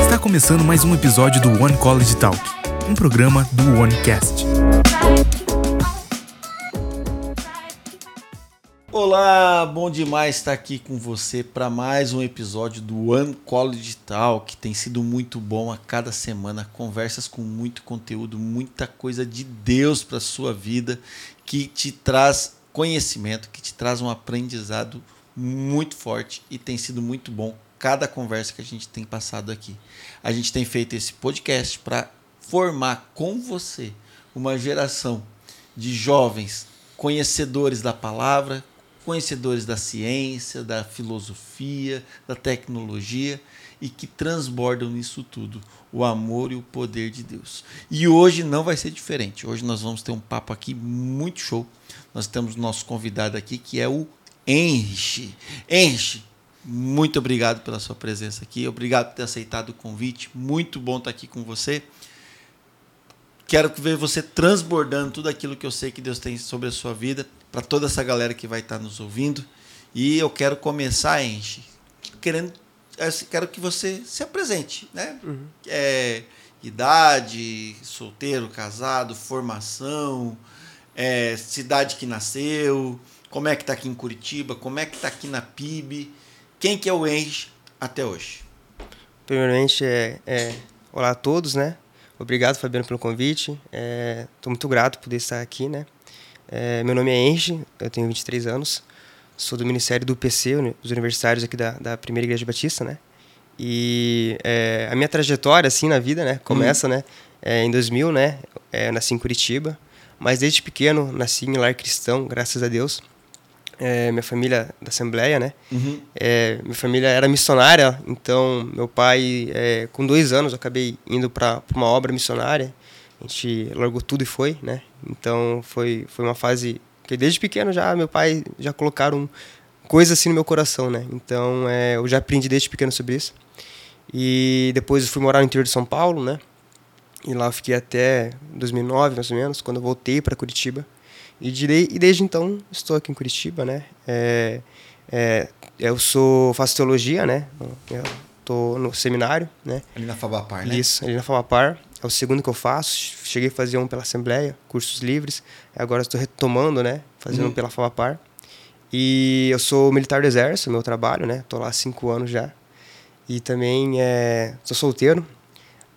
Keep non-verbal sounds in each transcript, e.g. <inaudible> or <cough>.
Está começando mais um episódio do One College Talk, um programa do OneCast. Olá, bom demais estar aqui com você para mais um episódio do One College Talk, tem sido muito bom a cada semana, conversas com muito conteúdo, muita coisa de Deus para sua vida, que te traz conhecimento, que te traz um aprendizado muito forte e tem sido muito bom cada conversa que a gente tem passado aqui. A gente tem feito esse podcast para formar com você uma geração de jovens conhecedores da palavra, conhecedores da ciência, da filosofia, da tecnologia e que transbordam nisso tudo o amor e o poder de Deus. E hoje não vai ser diferente. Hoje nós vamos ter um papo aqui muito show. Nós temos nosso convidado aqui que é o Henry. Henry, muito obrigado pela sua presença aqui. Obrigado por ter aceitado o convite. Muito bom estar aqui com você. Quero ver você transbordando tudo aquilo que eu sei que Deus tem sobre a sua vida para toda essa galera que vai estar nos ouvindo. E eu quero começar, Enche, querendo, quero que você se apresente, né? Uhum. É, idade, solteiro, casado, formação, é, cidade que nasceu, como é que está aqui em Curitiba, como é que está aqui na PIB quem que é o Enche até hoje? Primeiramente, é, é, olá a todos, né? Obrigado, Fabiano, pelo convite. Estou é, muito grato por poder estar aqui, né? É, meu nome é Enche, eu tenho 23 anos, sou do Ministério do PC, os universitários aqui da, da Primeira Igreja Batista, né? E é, a minha trajetória, assim, na vida, né? Começa, hum. né? É, em 2000, né? É, nasci em Curitiba, mas desde pequeno nasci em lar cristão, graças a Deus é, minha família da Assembleia, né? Uhum. É, minha família era missionária, então meu pai, é, com dois anos, eu acabei indo para uma obra missionária. A gente largou tudo e foi, né? Então foi, foi uma fase que desde pequeno já meu pai já colocaram coisas assim no meu coração, né? Então é, eu já aprendi desde pequeno sobre isso. E depois eu fui morar no interior de São Paulo, né? E lá eu fiquei até 2009, mais ou menos, quando eu voltei para Curitiba. E, de, e desde então estou aqui em Curitiba, né? É, é, eu sou faço teologia, né? Eu tô no seminário, né? Ali na Fabapar, né? Isso, ali na Fabapar. É o segundo que eu faço. Cheguei a fazer um pela Assembleia, cursos livres. Agora estou retomando, né? Fazendo uhum. um pela Fabapar. E eu sou militar do Exército, meu trabalho, né? Tô lá há cinco anos já. E também é, sou solteiro.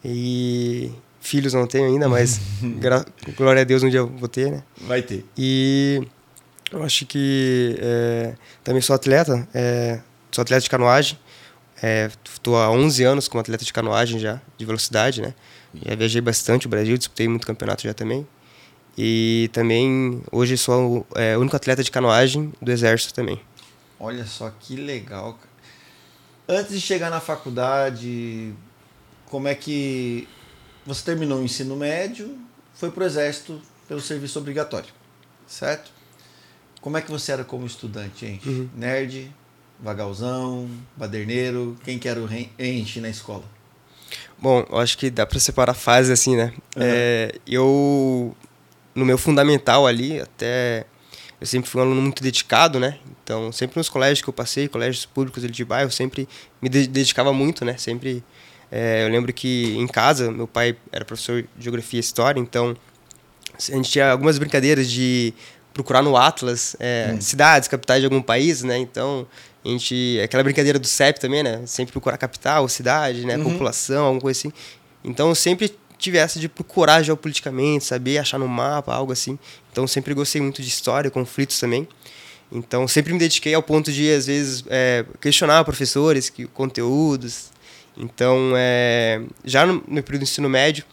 E Filhos não tenho ainda, mas <laughs> glória a Deus um dia eu vou ter, né? Vai ter. E eu acho que é, também sou atleta, é, sou atleta de canoagem. Estou é, há 11 anos como atleta de canoagem já, de velocidade, né? Já viajei bastante o Brasil, disputei muito campeonato já também. E também hoje sou é, o único atleta de canoagem do Exército também. Olha só que legal, cara. Antes de chegar na faculdade, como é que você terminou o ensino médio, foi para o exército pelo serviço obrigatório, certo? Como é que você era como estudante, hein? Uhum. Nerd, vagalzão, baderneiro, quem que era o enche na escola? Bom, eu acho que dá para separar fases assim, né? Uhum. É, eu, no meu fundamental ali, até eu sempre fui um aluno muito dedicado, né? Então, sempre nos colégios que eu passei, colégios públicos de bairro, sempre me dedicava muito, né? Sempre é, eu lembro que em casa, meu pai era professor de geografia e história, então a gente tinha algumas brincadeiras de procurar no Atlas é, hum. cidades, capitais de algum país, né? Então, a gente. Aquela brincadeira do CEP também, né? Sempre procurar capital, cidade, né? Uhum. População, alguma coisa assim. Então, eu sempre tive essa de procurar geopoliticamente, saber achar no mapa, algo assim. Então, sempre gostei muito de história, conflitos também. Então, sempre me dediquei ao ponto de, às vezes, é, questionar professores, que, conteúdos, então, é, já no, no período do ensino médio,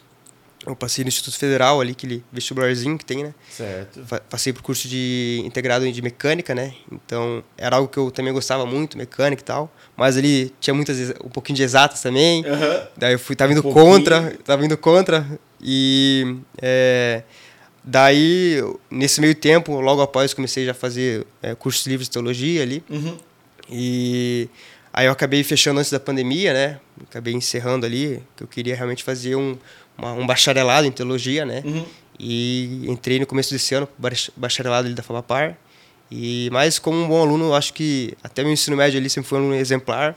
eu passei no Instituto Federal ali, aquele vestibularzinho que tem, né? Certo. Passei pro curso de integrado de mecânica, né? Então, era algo que eu também gostava muito, mecânica e tal. Mas ali tinha muitas um pouquinho de exatas também. Uhum. Daí eu fui tava indo um contra, tava indo contra e é, daí nesse meio tempo, logo após comecei já a fazer é, cursos livres de teologia ali. Uhum. E Aí eu acabei fechando antes da pandemia, né? Acabei encerrando ali, que eu queria realmente fazer um, uma, um bacharelado em teologia, né? Uhum. E entrei no começo desse ano, bacharelado ali da FAMAPAR. E mas como um bom aluno, acho que até meu ensino médio ali sempre foi um aluno exemplar.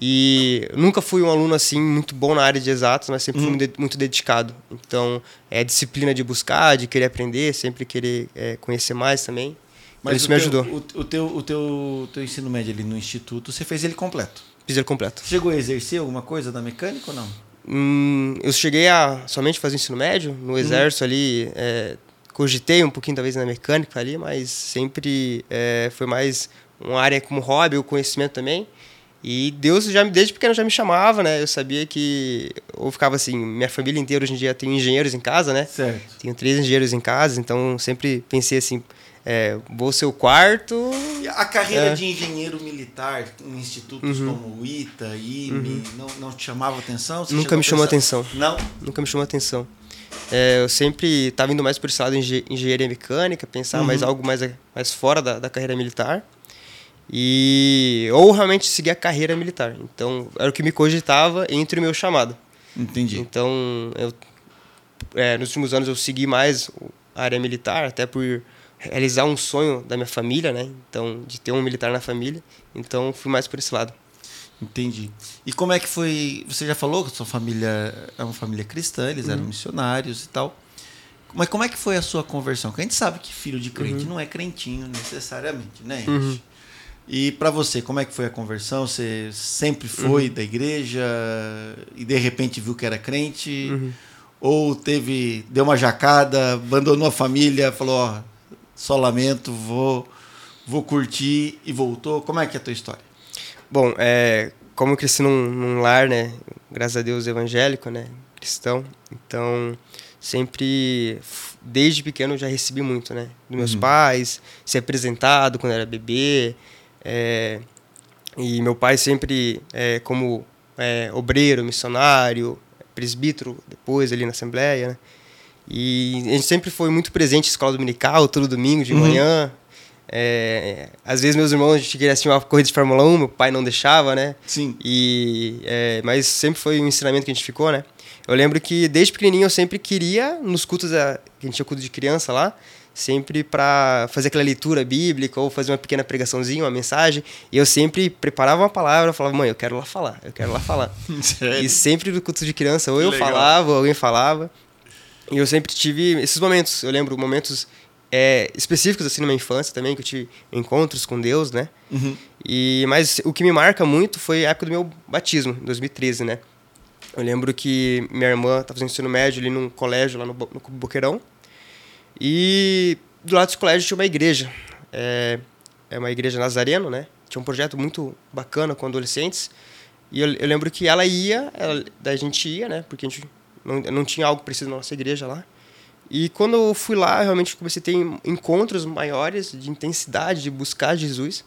E nunca fui um aluno assim muito bom na área de exatos, mas sempre fui muito, muito dedicado. Então, é a disciplina de buscar, de querer aprender, sempre querer é, conhecer mais também. Mas isso me teu- ajudou. O, o teu, o teu, teu ensino médio ali no instituto, você fez ele completo. Fiz ele completo. Chegou a exercer alguma coisa da mecânica ou não? Hum, eu cheguei a somente fazer ensino médio, no exército ali, é, cogitei um pouquinho talvez na mecânica ali, mas sempre é, foi mais uma área como hobby, o conhecimento também. E Deus já me- desde pequeno já me chamava, né? Eu sabia que ou ficava assim, minha família inteira hoje em dia tem engenheiros em casa, né? Certo. Tenho três engenheiros em casa, então sempre pensei assim, é, vou ser o quarto. A carreira É. Uhum. de engenheiro militar em institutos como o ITA, IME, não, não te chamava atenção? Você Nunca me chamou atenção. Não? nunca me chamou atenção. É, eu sempre estava indo mais por esse lado de engen- engenharia mecânica, pensar mais algo mais, mais fora da, da carreira militar. E ou realmente seguir a carreira militar. Então, era o que me cogitava entre o meu chamado. Entendi. Então, eu, é, nos últimos anos eu segui mais a área militar, até por realizar um sonho da minha família, né? Então, de ter um militar na família. Então, fui mais por esse lado. Entendi. E como é que foi? Você já falou que sua família é uma família cristã, eles Uhum. eram missionários e tal. Mas como é que foi a sua conversão? Porque a gente sabe que filho de crente Uhum. não é crentinho necessariamente, né? gente? E pra você, como é que foi a conversão? Você sempre foi Uhum. da igreja e de repente viu que era crente? Uhum. Ou teve, deu uma jacada, abandonou a família, falou, ó, só lamento, vou, vou curtir e voltou? Como é que é a tua história? Bom, é, como eu cresci num, num lar, né, graças a Deus evangélico, né, cristão, então sempre, desde pequeno já recebi muito, né, dos meus pais, ser apresentado quando era bebê, é, e meu pai sempre é, como é, obreiro, missionário, presbítero depois ali na Assembleia, né, e a gente sempre foi muito presente em escola dominical, todo domingo de manhã. É, às vezes meus irmãos a gente queria assistir uma corrida de Fórmula 1, meu pai não deixava, né? Sim. E, é, mas sempre foi um ensinamento que a gente ficou, né? Eu lembro que desde pequenininho eu sempre queria, nos cultos, da, que a gente tinha culto de criança lá, sempre para fazer aquela leitura bíblica ou fazer uma pequena pregaçãozinha, uma mensagem. E eu sempre preparava uma palavra, falava, mãe, eu quero lá falar, eu quero lá falar. <laughs> Sério? E sempre no culto de criança, ou Que eu legal. falava, ou alguém falava. E eu sempre tive esses momentos. Eu lembro momentos é, específicos assim na minha infância também, que eu tive encontros com Deus, né? Uhum. E, mas o que me marca muito foi a época do meu batismo, em 2013, né? Eu lembro que minha irmã estava fazendo ensino médio ali num colégio lá no, no Boqueirão. E do lado desse colégio tinha uma igreja. É, é uma igreja nazareno, né? Tinha um projeto muito bacana com adolescentes. E eu, eu lembro que ela ia, ela, daí a gente ia, né? Porque a gente não, não tinha algo preciso na nossa igreja lá. E quando eu fui lá, eu realmente comecei a ter encontros maiores de intensidade, de buscar Jesus.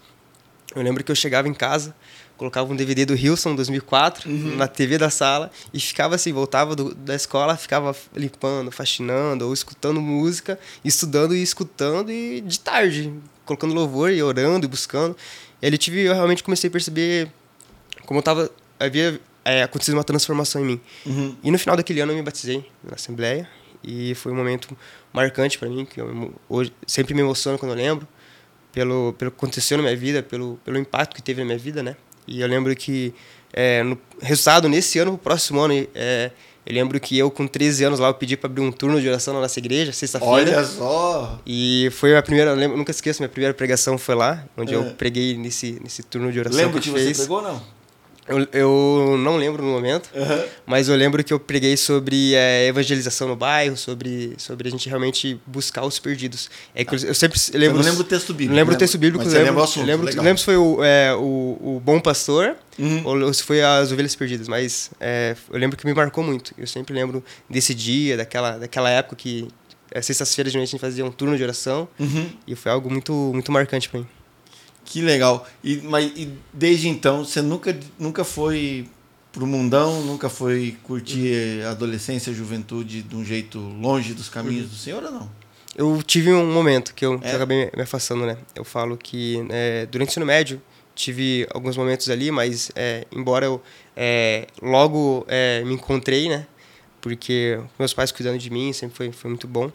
Eu lembro que eu chegava em casa, colocava um DVD do Hilson 2004 na TV da sala e ficava assim, voltava do- da escola, ficava limpando, faxinando ou escutando música, estudando e escutando e de tarde, colocando louvor e orando e buscando. E ali tive, eu realmente comecei a perceber como tava, havia é, acontecido uma transformação em mim. Uhum. E no final daquele ano eu me batizei na Assembleia e foi um momento marcante para mim, que eu hoje sempre me emociono quando eu lembro, pelo, pelo que aconteceu na minha vida, pelo, pelo impacto que teve na minha vida, né? E eu lembro que é, no resultado nesse ano, no próximo ano, é, eu lembro que eu com 13 anos lá eu pedi para abrir um turno de oração na nossa igreja, sexta-feira. Olha só! E foi a primeira, lembro, nunca esqueço, minha primeira pregação foi lá, onde É. eu preguei nesse, nesse turno de oração Lembra que que você fez. pegou ou não? Eu, eu não lembro no momento, Aham. mas eu lembro que eu preguei sobre é, evangelização no bairro, sobre, sobre a gente realmente buscar os perdidos. É que eu, eu sempre lembro. não lembra o texto bíblico? não lembro o lembra? texto bíblico, Mas lembro, você lembra o assunto, lembro, legal. lembro se foi o, é, o, o Bom Pastor Uhum. ou se foi as Ovelhas Perdidas, mas é, eu lembro que me marcou muito. Eu sempre lembro desse dia, daquela, daquela época que é, sextas-feiras de noite a gente fazia um turno de oração Uhum. e foi algo muito, muito marcante para mim. Que legal. E, mas, e desde então, você nunca, nunca foi pro mundão, nunca foi curtir a adolescência, a juventude de um jeito longe dos caminhos do Senhor ou não? Eu tive um momento que eu, É? acabei me- me afastando, né? Eu falo que é, durante o ensino médio tive alguns momentos ali, mas é, embora eu é, logo é, me encontrei, né? Porque meus pais cuidando de mim sempre foi, foi muito bom.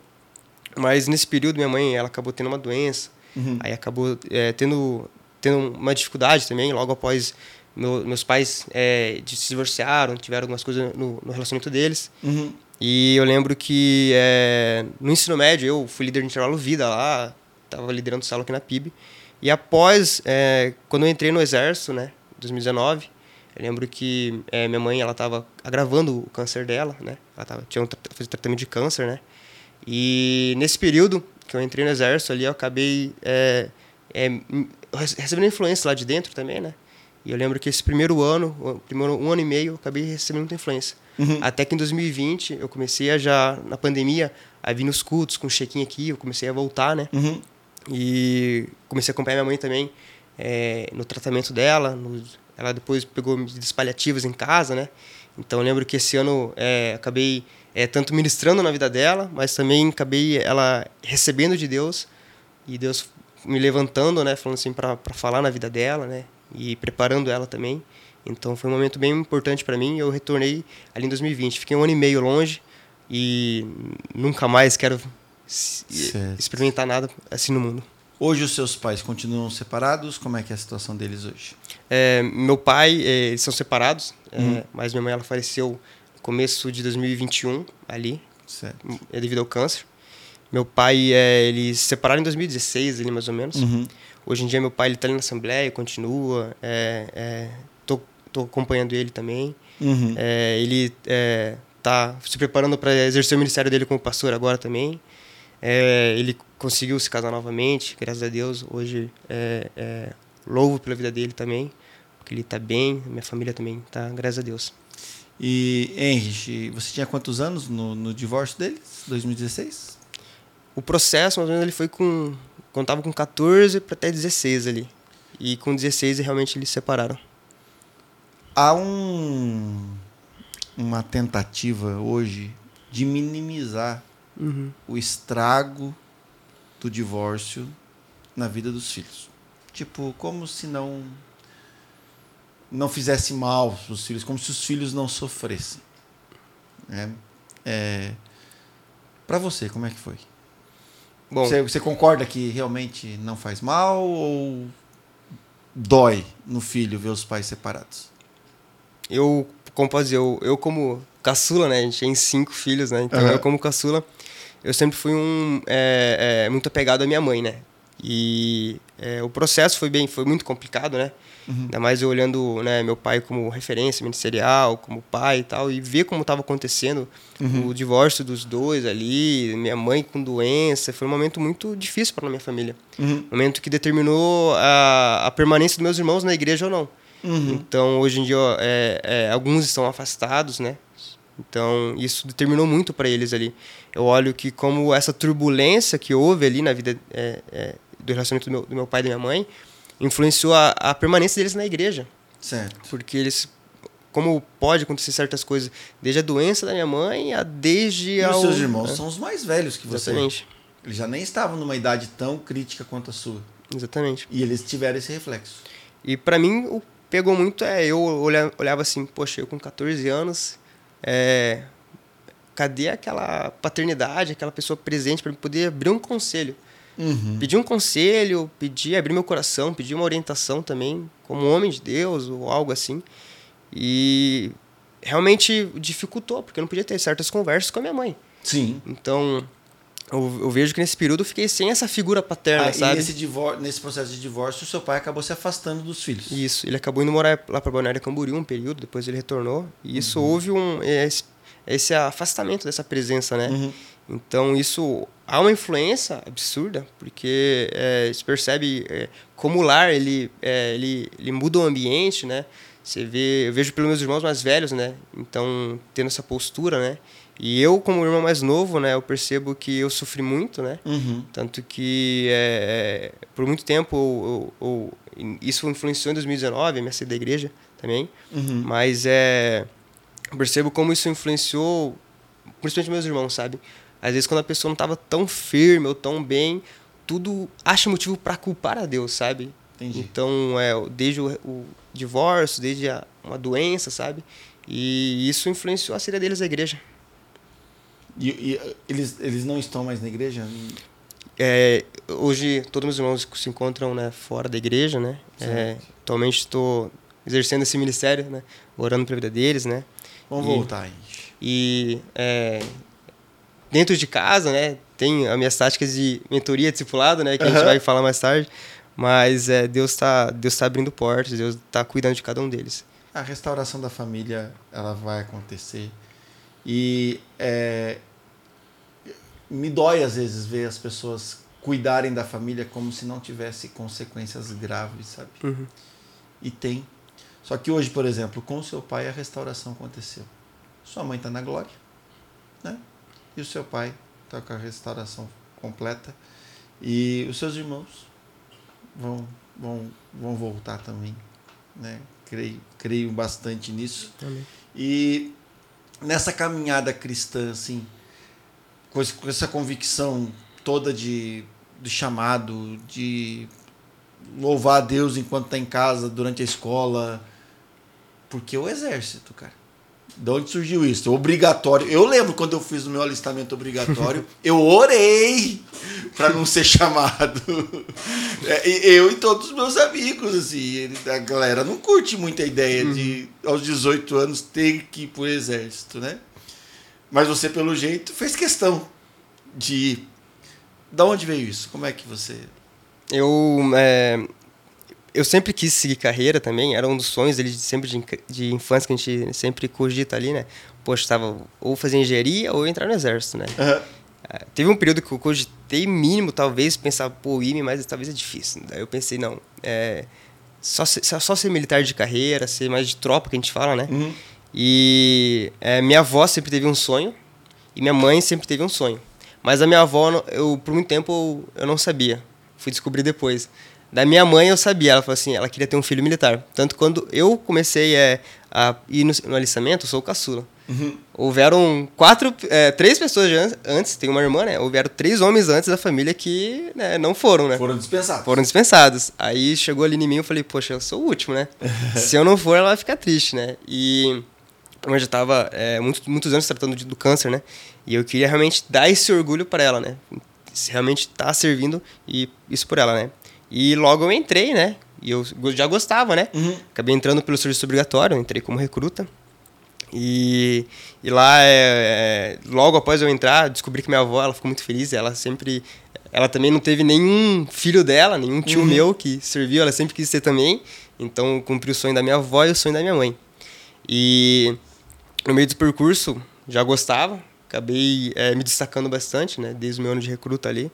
Mas nesse período minha mãe ela acabou tendo uma doença Uhum. Aí acabou é, tendo, tendo uma dificuldade também, logo após meu, meus pais é, se divorciaram, tiveram algumas coisas no, no relacionamento deles. Uhum. E eu lembro que é, no ensino médio eu fui líder de intervalo vida lá, estava liderando o salão aqui na PIB. E após, é, quando eu entrei no exército, né, 2019, eu lembro que é, minha mãe ela estava agravando o câncer dela, né? Ela tava, tinha um tratamento de câncer, né? E nesse período que eu entrei no exército ali, eu acabei é, é, recebendo influência lá de dentro também, né? E eu lembro que esse primeiro ano, o primeiro um ano e meio, eu acabei recebendo muita influência. Uhum. Até que em 2020 eu comecei a já, na pandemia, a vir nos cultos com um check-in aqui, eu comecei a voltar, né? Uhum. E comecei a acompanhar minha mãe também é, no tratamento dela, no, ela depois pegou medidas paliativas em casa, né? Então eu lembro que esse ano é, acabei é, tanto ministrando na vida dela, mas também acabei ela recebendo de Deus e Deus me levantando, né? Falando assim para falar na vida dela, né? E preparando ela também. Então foi um momento bem importante para mim. Eu retornei ali em 2020. Fiquei um ano e meio longe e nunca mais quero certo. experimentar nada assim no mundo. Hoje os seus pais continuam separados? Como é que é a situação deles hoje? É, meu pai, é, eles são separados, é, uhum. é, mas minha mãe ela faleceu começo de 2021 ali, certo. É devido ao câncer. Meu pai, é, eles se separaram em 2016, ali mais ou menos. Uhum. Hoje em dia meu pai ele está ali na assembleia, continua, é, é, tô, tô acompanhando ele também. Uhum. É, ele está se preparando para exercer o ministério dele como pastor agora também. É, ele conseguiu se casar novamente, graças a Deus. Hoje é, é, louvo pela vida dele também, porque ele está bem, minha família também está, graças a Deus. E, Henry, você tinha quantos anos no, no divórcio deles? 2016? O processo, mais ou menos, ele foi com. Contava com 14 para até 16 ali. E com 16 realmente eles se separaram. Há um, uma tentativa hoje de minimizar uhum. o estrago do divórcio na vida dos filhos. Tipo, como se não não fizesse mal para os filhos, como se os filhos não sofressem. É, é para você, como é que foi? Bom, você, você concorda que realmente não faz mal ou dói no filho ver os pais separados? Eu, como pode dizer, eu, eu como caçula, né? A gente tem cinco filhos, né? Então uhum. eu como caçula, eu sempre fui um é, é, muito apegado à minha mãe, né? E é, o processo foi bem, foi muito complicado, né? Uhum. Ainda mais eu olhando né, meu pai como referência ministerial, como pai e tal, e ver como estava acontecendo uhum. o divórcio dos dois ali, minha mãe com doença, foi um momento muito difícil para minha família. Uhum. Um momento que determinou a, a permanência dos meus irmãos na igreja ou não. Uhum. Então, hoje em dia, é, é, alguns estão afastados, né? Então, isso determinou muito para eles ali. Eu olho que como essa turbulência que houve ali na vida é, é, do relacionamento do meu, do meu, pai e da minha mãe influenciou a, a, permanência deles na igreja. Certo. Porque eles como pode acontecer certas coisas, desde a doença da minha mãe a desde e ao... os seus irmãos é. são os mais velhos que você. Exatamente. Eles já nem estavam numa idade tão crítica quanto a sua. Exatamente. E eles tiveram esse reflexo. E para mim o pegou muito é eu olhava assim, poxa, eu com 14 anos é, cadê aquela paternidade, aquela pessoa presente para poder abrir um conselho? Uhum. Pedir um conselho, pedir, abrir meu coração, pedir uma orientação também, como homem de Deus ou algo assim. E realmente dificultou, porque eu não podia ter certas conversas com a minha mãe. Sim. Então, eu, eu, vejo que nesse período eu fiquei sem essa figura paterna, ah, sabe? E nesse, divor nesse processo de divórcio, o seu pai acabou se afastando dos filhos. Isso, ele acabou indo morar lá para Balneário Camboriú um período, depois ele retornou. E isso uhum. houve um esse, esse, afastamento dessa presença, né? Uhum. Então isso há uma influência absurda, porque é, se percebe é, como o lar ele, é, ele, ele muda o ambiente, né? Você vê, eu vejo pelos meus irmãos mais velhos, né? Então tendo essa postura, né? E eu, como irmão mais novo, né, eu percebo que eu sofri muito, né? Uhum. Tanto que é, é por muito tempo eu, eu, eu, isso influenciou em 2019 a minha saída da igreja também. Uhum. Mas é, eu percebo como isso influenciou, principalmente meus irmãos, sabe? Às vezes quando a pessoa não estava tão firme ou tão bem, tudo acha motivo para culpar a Deus, sabe? Entendi. Então, é, desde o, o divórcio, desde a, uma doença, sabe? E isso influenciou a saída deles da igreja. E, e, eles, eles não estão mais na igreja? é, hoje todos meus irmãos se encontram né, fora da igreja, né? É, atualmente estou exercendo esse ministério, né? Orando para a vida deles, né? Vamos E- voltar aí. E é, dentro de casa, né? Tem as minhas táticas de mentoria, discipulado, né? Que a gente vai falar mais tarde. Mas é, Deus está Deus tá abrindo portas, Deus está cuidando de cada um deles. A restauração da família, ela vai acontecer. E é, me dói às vezes ver as pessoas cuidarem da família como se não tivesse consequências graves, sabe? Uhum. E tem. Só que hoje, por exemplo, com seu pai a restauração aconteceu. Sua mãe está na glória, né? E o seu pai está com a restauração completa. E os seus irmãos vão, vão, vão voltar também, né? Creio, creio bastante nisso. E nessa caminhada cristã, assim, com essa convicção toda de, de chamado, de louvar a Deus enquanto está em casa, durante a escola, porque o exército, cara. De onde surgiu isso? Obrigatório. Eu lembro quando eu fiz o meu alistamento obrigatório, <laughs> eu orei para não ser <laughs> chamado. É, eu e todos os meus amigos, assim, a galera não curte muito a ideia de, aos 18 anos, ter que ir pro exército, né? Mas você, pelo jeito, fez questão de ir. Da onde veio isso? Como é que você. Eu, é, eu sempre quis seguir carreira também, era um dos sonhos dele de sempre de, de infância que a gente sempre cogita ali, né? Poxa, estava ou fazer engenharia ou entrar no exército, né? Aham. É, Teve um período que eu cogitei mínimo, talvez, pensar, pô, IME, mas talvez é difícil. Daí eu pensei, não, é, só, ser, só, ser militar de carreira, ser mais de tropa, que a gente fala, né? Uhum. E é, minha avó sempre teve um sonho e minha mãe sempre teve um sonho. Mas a minha avó, eu- eu por muito tempo eu, eu não sabia. Fui descobrir depois. Da minha mãe eu sabia, ela falou assim, ela queria ter um filho militar. Tanto quando eu comecei é, a ir no, no alistamento, eu sou o caçula. Uhum. Houveram quatro, é, três pessoas antes, tem uma irmã, né? Houveram três homens antes da família que né, não foram, né? Foram dispensados. Foram dispensados. Aí chegou ali em mim, eu falei, poxa, eu sou o último, né? <laughs> Se eu não for, ela vai ficar triste, né? E eu já estava muito, muitos anos tratando de- do câncer, né? E eu queria realmente dar esse orgulho para ela, né? Se realmente tá servindo e isso por ela, né? E logo eu entrei, né? E eu já gostava, né? Uhum. Acabei entrando pelo serviço obrigatório, entrei como recruta. E, e lá, é, é, logo após eu entrar, descobri que minha avó ela ficou muito feliz. Ela sempre. Ela também não teve nenhum filho dela, nenhum tio Uhum. meu que serviu, ela sempre quis ter também. Então, cumpri o sonho da minha avó e o sonho da minha mãe. E no meio do percurso, já gostava, acabei é, me destacando bastante, né? Desde o meu ano de recruta ali.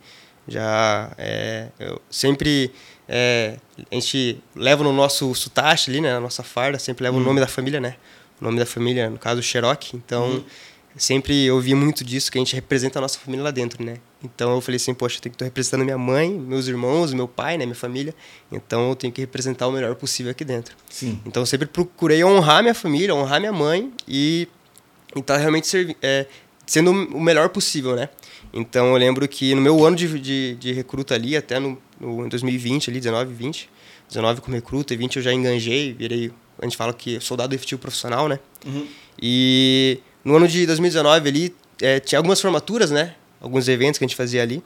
Já é, eu sempre é, a gente leva no nosso sutache ali, né? Na nossa farda, sempre leva o nome da família, né? O nome da família, no caso, Cherokee. Então, sempre ouvi muito disso, que a gente representa a nossa família lá dentro, né? Então eu falei assim, poxa, eu tenho que estar representando minha mãe, meus irmãos, meu pai, né? Minha família. Então eu tenho que representar o melhor possível aqui dentro. Sim. Então eu sempre procurei honrar minha família, honrar minha mãe e estar realmente servi é, sendo o melhor possível, né? Então eu lembro que no meu ano de, de, de recruta ali, até no, no em 2020, ali, 19, 20, 19 como recruta e 20 eu já enganjei, virei, a gente fala que soldado efetivo profissional, né? Uhum. E no ano de 2019 ali, é, tinha algumas formaturas, né? Alguns eventos que a gente fazia ali.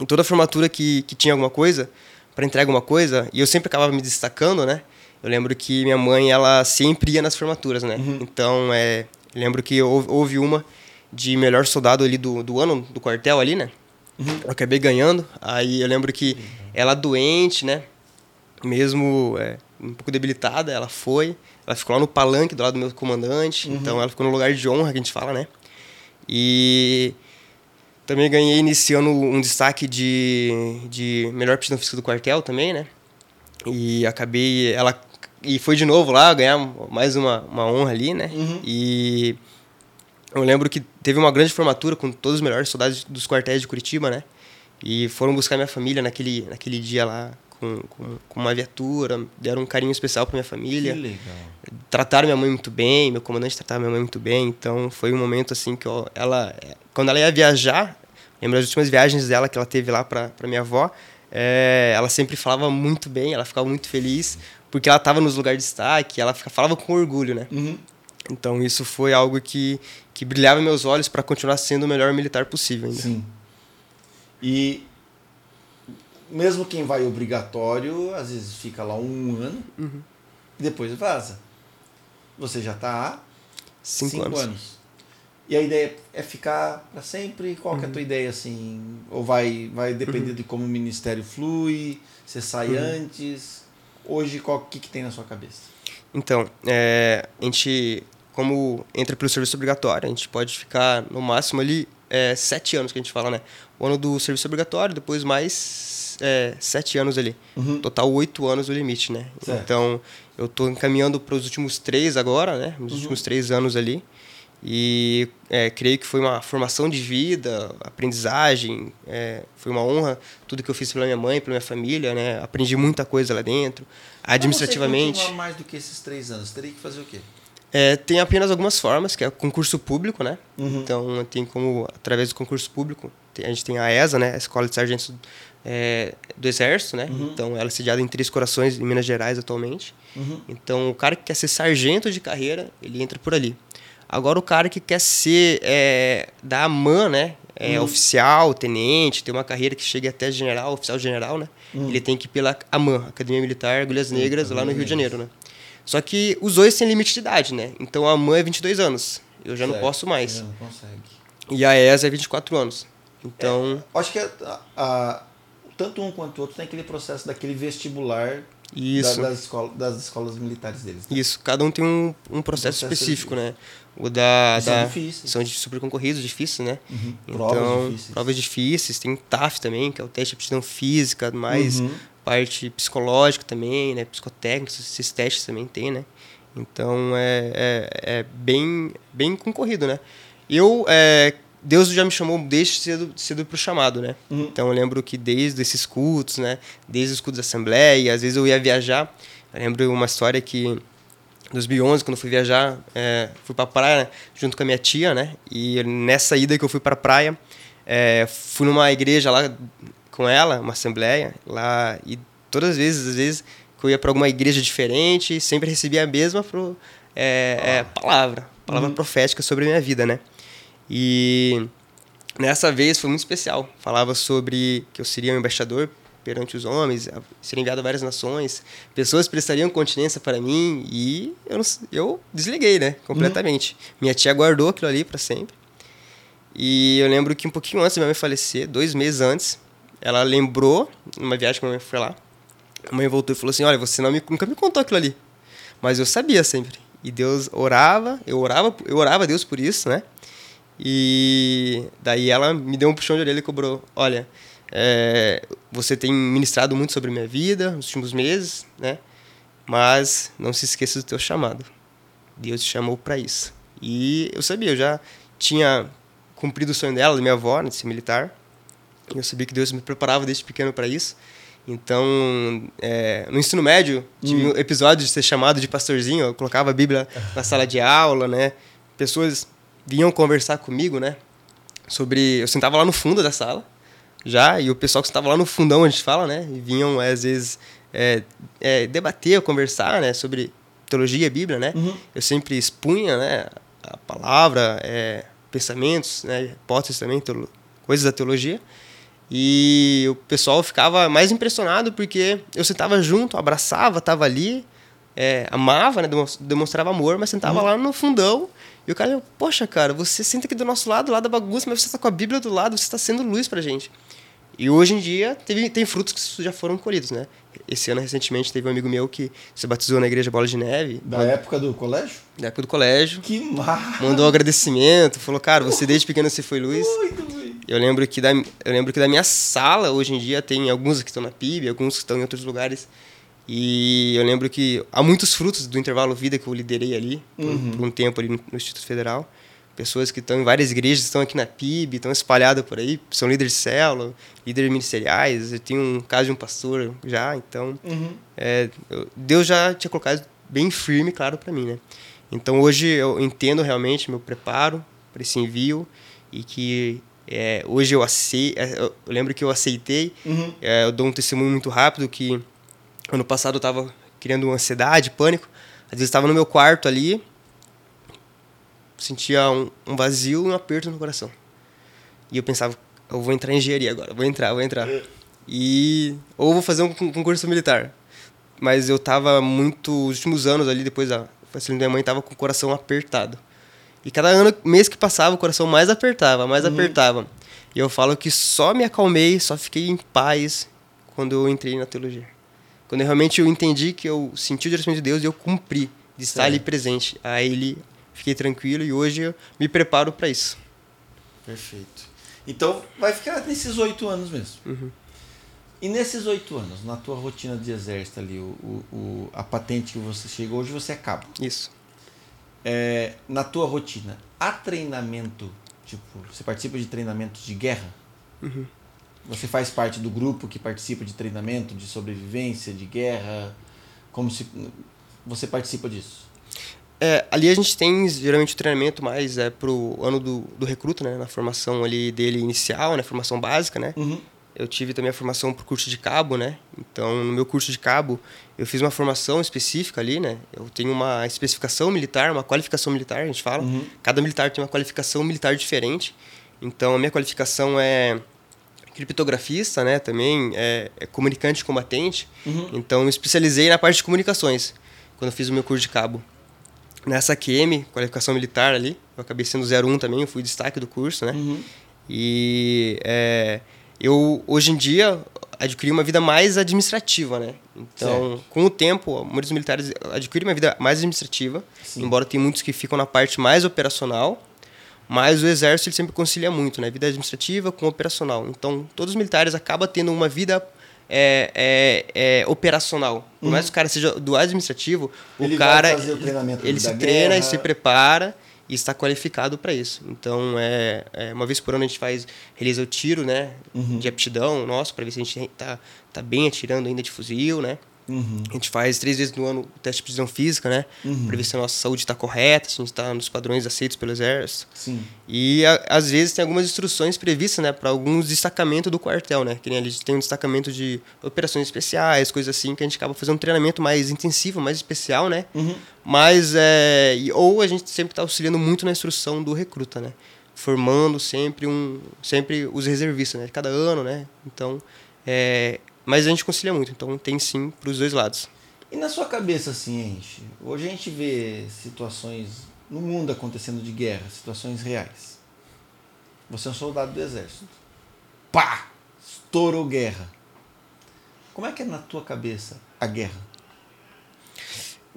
Em toda formatura que, que tinha alguma coisa, para entregar alguma coisa, e eu sempre acabava me destacando, né? Eu lembro que minha mãe, ela sempre ia nas formaturas, né? Então, é, lembro que houve uma de melhor soldado ali do, do ano, do quartel ali, né? Eu acabei ganhando. Aí eu lembro que ela doente, né? Mesmo é, um pouco debilitada, ela foi. Ela ficou lá no palanque do lado do meu comandante. Então ela ficou no lugar de honra que a gente fala, né? E também ganhei iniciando um destaque de, de melhor piscina física do quartel também, né? E acabei. Ela. E foi de novo lá ganhar mais uma, uma honra ali, né? Uhum. E eu lembro que teve uma grande formatura com todos os melhores soldados dos quartéis de Curitiba, né? E foram buscar minha família naquele, naquele dia lá com, com, com uma viatura, deram um carinho especial pra minha família Que legal. trataram minha mãe muito bem, meu comandante tratava minha mãe muito bem, então foi um momento assim que ó, ela, quando ela ia viajar, lembro das últimas viagens dela que ela teve lá para minha avó, é, ela sempre falava muito bem, ela ficava muito feliz, porque ela estava nos lugares de destaque, ela falava com orgulho, né? Uhum. Então isso foi algo que, que brilhava em meus olhos para continuar sendo o melhor militar possível ainda. Sim. E mesmo quem vai obrigatório, às vezes fica lá um ano Uhum. e depois vaza. Você já está há Cinco, cinco, anos. anos. E a ideia é ficar para sempre? Qual Uhum. é a tua ideia assim? Ou vai, vai depender de como o ministério flui? Você sai Uhum. antes? Hoje, qual que, que tem na sua cabeça? Então, é, a gente, como entra pelo serviço obrigatório, a gente pode ficar no máximo ali é, sete anos, que a gente fala, né? O ano do serviço obrigatório, depois mais é, sete anos ali. Uhum. Total oito anos o limite, né? Certo. Então, eu estou encaminhando para os últimos três agora, né? Os últimos três anos ali. E é, creio que foi uma formação de vida, aprendizagem, é, foi uma honra tudo que eu fiz pela minha mãe, pela minha família, né? Aprendi muita coisa lá dentro. Administrativamente. Pra você mais do que esses três anos, teria que fazer o quê? É, tem apenas algumas formas, que é concurso público, né? Uhum. Então, tem como, através do concurso público, a gente tem a ESA, né? A Escola de Sargentos é, do Exército, né? Uhum. Então, ela é sediada em Três Corações, em Minas Gerais, atualmente. Uhum. Então, o cara que quer ser sargento de carreira, ele entra por ali. Agora, o cara que quer ser é, da AMAN, né? É, Uhum. Oficial, tenente, tem uma carreira que chega até general, oficial general, né? Uhum. Ele tem que ir pela AMAN, Academia Militar Agulhas Negras, lá no Rio de Janeiro, né? Só que os dois têm limite de idade, né? Então, a AMAN é 22 anos. Eu já não Certo. posso mais. Já não consegue. E a ESA é 24 anos. Então, Acho que a- a- tanto um quanto o outro tem aquele processo daquele vestibular isso. da- das, escolas, das escolas militares deles. né? Isso, cada um tem um, um processo, processo específico, né? O da. E são da- difíceis. São de super concorridos, difíceis, né? Uhum. Então, Provas difíceis. provas difíceis. Tem o TAF também, que é o teste de aptidão física, mais Uhum. Parte psicológica também, né? Psicotécnica, esses testes também tem, né? Então, é, é, é bem, bem concorrido, né? Eu, é, Deus já me chamou desde cedo, cedo para o chamado, né? Uhum. Então, eu lembro que desde esses cultos, né? Desde os cultos da Assembleia, às vezes eu ia viajar. Eu lembro uma história que em 2011, quando eu fui viajar, é, fui para praia junto com a minha tia, né? E nessa ida que eu fui para a praia, é, fui numa igreja lá com ela, uma assembleia lá e todas as vezes, às vezes que eu ia para alguma igreja diferente, sempre recebia a mesma pro, é, é, palavra, palavra profética sobre a minha vida, né? E nessa vez foi muito especial. Falava sobre que eu seria um embaixador perante os homens, seria enviado a várias nações, pessoas prestariam continência para mim e eu, não eu desliguei, né, completamente. Minha tia guardou aquilo ali para sempre. E eu lembro que um pouquinho antes da minha mãe falecer, dois meses antes, ela lembrou, numa viagem que a mãe foi lá, a mãe voltou e falou assim, olha, você não me, nunca me contou aquilo ali. Mas eu sabia sempre. E Deus orava, eu orava, eu orava a Deus por isso, né? E daí ela me deu um puxão de orelha e cobrou: Olha, é, você tem ministrado muito sobre minha vida nos últimos meses, né? Mas não se esqueça do teu chamado. Deus te chamou para isso. E eu sabia, eu já tinha cumprido o sonho dela, da minha avó, né, de ser militar. Eu sabia que Deus me preparava desde pequeno para isso. Então, é, no ensino médio, tive um episódio de ser chamado de pastorzinho. Eu colocava a Bíblia <laughs> na sala de aula, né? Pessoas vinham conversar comigo, né? Sobre. Eu sentava lá no fundo da sala, já, e o pessoal que estava lá no fundão, a gente fala, né? E vinham, às vezes, é, é, debater, conversar, né? Sobre teologia, Bíblia, né? Uhum. Eu sempre expunha, né? A palavra, é, pensamentos, né? Hipóteses também, coisas da teologia. E o pessoal ficava mais impressionado porque eu sentava junto, abraçava, estava ali, é, amava, né? demons- demonstrava amor, mas sentava lá no fundão. E o cara, poxa, cara, você senta aqui do nosso lado, lá da bagunça, mas você está com a Bíblia do lado, você está sendo luz pra gente. E hoje em dia teve, tem frutos que já foram colhidos, né? Esse ano, recentemente, teve um amigo meu que se batizou na igreja Bola de Neve, Da época do colégio? na época do colégio. Que massa! Mandou um agradecimento, falou, cara, você desde pequeno você foi luz. Muito. Eu lembro que da, eu lembro que da minha sala, hoje em dia, tem alguns que estão na PIB, alguns que estão em outros lugares. E eu lembro que há muitos frutos do intervalo vida que eu liderei ali, por, Uhum. por um tempo ali no, no Instituto Federal. Pessoas que estão em várias igrejas, estão aqui na PIB, estão espalhadas por aí, são líderes de célula, líderes ministeriais. Eu tenho um caso de um pastor já, então Uhum. é, eu- Deus já tinha colocado bem firme, claro, para mim, né? Então hoje eu entendo realmente meu preparo para esse envio e que é, hoje eu aceito, eu lembro que eu aceitei, Uhum. é, eu dou um testemunho muito rápido que ano passado eu estava criando uma ansiedade, pânico, às vezes estava no meu quarto ali, sentia um, um vazio e um aperto no coração. E eu pensava, eu vou entrar em engenharia agora, vou entrar, vou entrar. e ou vou fazer um concurso militar. Mas eu tava muito os últimos anos ali depois da assim, minha mãe tava com o coração apertado. E cada ano, mês que passava, o coração mais apertava, mais uhum. apertava. E eu falo que só me acalmei, só fiquei em paz quando eu entrei na teologia. Quando eu realmente eu entendi que eu senti o direcionamento de Deus e eu cumpri de estar ali presente. Aí ele fiquei tranquilo e hoje eu me preparo para isso. Perfeito. Então vai ficar nesses oito anos mesmo. Uhum. E nesses oito anos, na tua rotina de exército ali, o, o, a patente que você chegou, hoje você cabo. Isso. É, na tua rotina, há treinamento, tipo, você participa de treinamentos de guerra? Uhum. Você faz parte do grupo que participa de treinamento de sobrevivência, de guerra? Como se você participa disso? É, ali a gente tem geralmente o treinamento mais é, pro ano do, do recruta, né? Na formação ali dele inicial, né? Formação básica, né? Uhum. Eu tive também a formação pro curso de cabo, né? Então, no meu curso de cabo, eu fiz uma formação específica ali, né? Eu tenho uma especificação militar, uma qualificação militar, a gente fala. Uhum. Cada militar tem uma qualificação militar diferente. Então, a minha qualificação é criptografista, né? Também é, é comunicante combatente. Uhum. Então, eu me especializei na parte de comunicações quando eu fiz o meu curso de cabo. Nessa QM, qualificação militar ali, eu acabei sendo 01 também, eu fui destaque do curso, né? Uhum. E é, eu, hoje em dia, adquiri uma vida mais administrativa, né? Então, Certo. com o tempo, muitos militares adquirem uma vida mais administrativa, Sim. embora tem muitos que ficam na parte mais operacional, mas o exército ele sempre concilia muito, né? Vida administrativa com operacional. Então, todos os militares acabam tendo uma vida é, é, é, operacional. Por mais que o cara seja do administrativo, Uhum. Ele o vai cara o ele se treina guerra. e se prepara e está qualificado para isso. Então, é, é, uma vez por ano a gente faz, realiza o tiro, né, Uhum. de aptidão nosso, para ver se a gente tá, tá bem atirando ainda de fuzil, né. Uhum. A gente faz três vezes no ano o teste de precisão física, né, Uhum. para ver se a nossa saúde está correta, se a gente está nos padrões aceitos pelo exército. Sim. E a, às vezes tem algumas instruções previstas, né, para alguns destacamentos do quartel, né? Que nem a gente tem um destacamento de operações especiais, coisas assim, que a gente acaba fazendo um treinamento mais intensivo, mais especial, né? Uhum. Mas é, e- ou a gente sempre está auxiliando muito na instrução do recruta, né? Formando sempre um, sempre os reservistas, né? Cada ano, né? Então, é, mas a gente concilia muito, então tem sim para os dois lados. E na sua cabeça, assim, Enche, hoje a gente vê situações no mundo acontecendo de guerra, situações reais. Você é um soldado do exército. Pá! Estourou guerra. Como é que é na tua cabeça a guerra?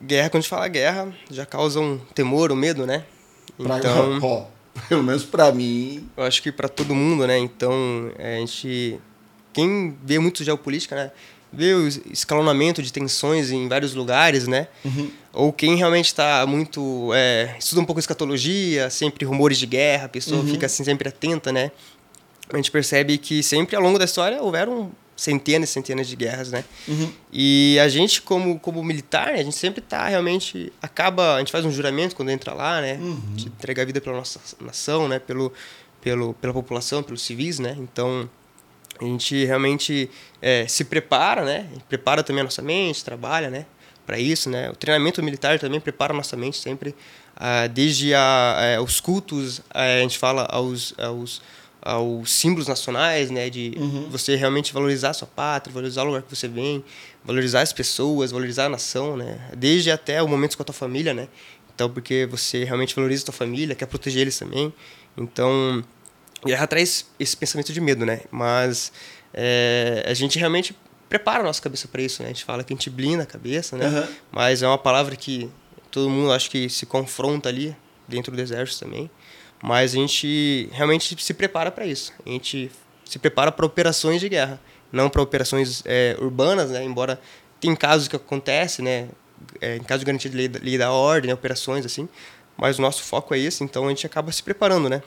Guerra, quando a gente fala guerra, já causa um temor, um medo, né? Pra- Então, <laughs> ó, pelo menos pra mim. eu acho que para todo mundo, né? Então, é, a gente quem vê muito geopolítica, né? Vê o es- escalonamento de tensões em vários lugares, né? Ou quem realmente está muito é, estuda um pouco escatologia, sempre rumores de guerra, a pessoa Uhum. fica assim sempre atenta, né? A gente percebe que sempre ao longo da história houveram centenas e centenas de guerras, né? Uhum. E a gente, como, como militar, né, a gente sempre tá realmente. Acaba. A gente faz um juramento quando entra lá, né? Uhum. De entregar a vida pela nossa nação, né? Pelo, pelo, pela população, pelos civis, né? Então. A gente realmente é, se prepara, né? A prepara também a nossa mente, trabalha, né? Para isso, né? O treinamento militar também prepara a nossa mente sempre, ah, desde a, eh, os cultos, eh, a gente fala aos, aos, aos símbolos nacionais, né? De Uhum. você realmente valorizar a sua pátria, valorizar o lugar que você vem, valorizar as pessoas, valorizar a nação, né? Desde até o momento com a tua família, né? Então, porque você realmente valoriza a tua família, quer proteger eles também. Então, guerra traz esse pensamento de medo, né? Mas é, a gente realmente prepara a nossa cabeça para isso, né? A gente fala que a gente blinda a cabeça, né? Aham. Mas é uma palavra que todo mundo acho que se confronta ali dentro do exército também. Mas a gente realmente se prepara para isso. A gente se prepara para operações de guerra, não para operações é, urbanas, né? Embora tem casos que acontece, né? É, em caso de garantia de lei, da- lei da ordem, né? operações assim. Mas o nosso foco é esse, então a gente acaba se preparando, né?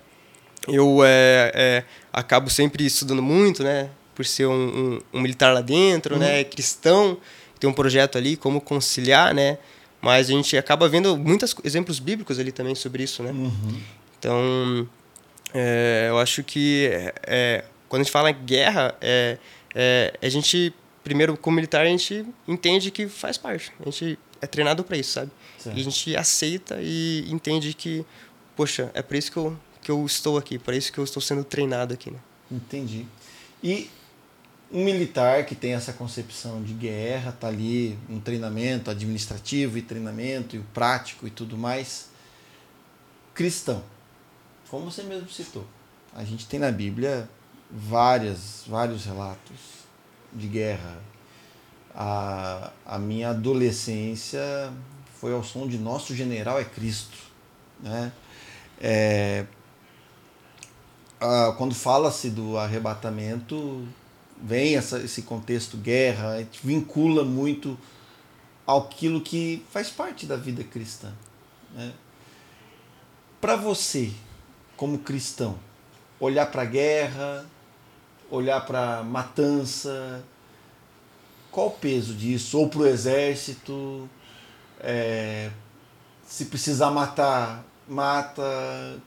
Eu é, é, acabo sempre estudando muito, né? Por ser um, um- um militar lá dentro, né? Cristão, tem um projeto ali, como conciliar, né? Mas a gente acaba vendo muitos exemplos bíblicos ali também sobre isso, né? Uhum. Então, é, eu acho que é, é, quando a gente fala em guerra, é, é, a gente, primeiro, como militar, a gente entende que faz parte. A gente é treinado para isso, sabe? Certo. E a gente aceita e entende que, poxa, é por isso que eu, que eu estou aqui, por isso que eu estou sendo treinado aqui, né? Entendi. E um militar que tem essa concepção de guerra, tá ali um treinamento administrativo e treinamento e o prático e tudo mais. Cristão, como você mesmo citou, a gente tem na Bíblia várias, vários relatos de guerra. A, a minha adolescência foi ao som de Nosso General é Cristo. Né? É, a, quando fala-se do arrebatamento, vem essa, esse contexto guerra, a gente vincula muito aquilo que faz parte da vida cristã. Né? Para você, como cristão, olhar para a guerra, olhar para matança, qual o peso disso? Ou para o exército, é, se precisar matar, mata.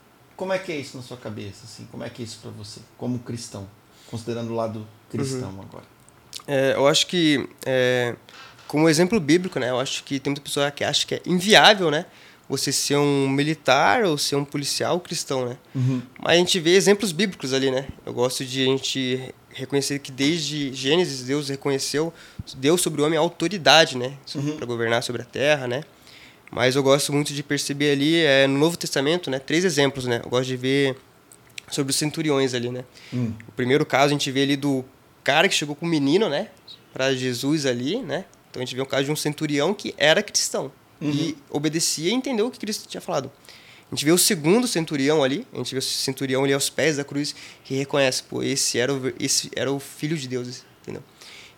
Como é que é isso na sua cabeça? Assim? Como é que é isso para você, como cristão, considerando o lado cristão uhum. agora? É, eu acho que, é, como exemplo bíblico, né, eu acho que tem muita pessoa que acha que é inviável, né? Você ser um militar ou ser um policial cristão, né? Uhum. Mas a gente vê exemplos bíblicos ali, né? Eu gosto de a gente reconhecer que desde Gênesis Deus reconheceu, deu sobre o homem a autoridade, né? Uhum. Para governar sobre a terra, né? Mas eu gosto muito de perceber ali, é, no Novo Testamento, né? Três exemplos, né? Eu gosto de ver sobre os centuriões ali, né? Hum. O primeiro caso a gente vê ali do cara que chegou com o menino, né? Para Jesus ali, né? Então a gente vê o caso de um centurião que era cristão uhum. e obedecia e entendeu o que Cristo tinha falado. A gente vê o segundo centurião ali, a gente vê o centurião ali aos pés da cruz que reconhece, pô, esse era o, esse era o filho de Deus, entendeu?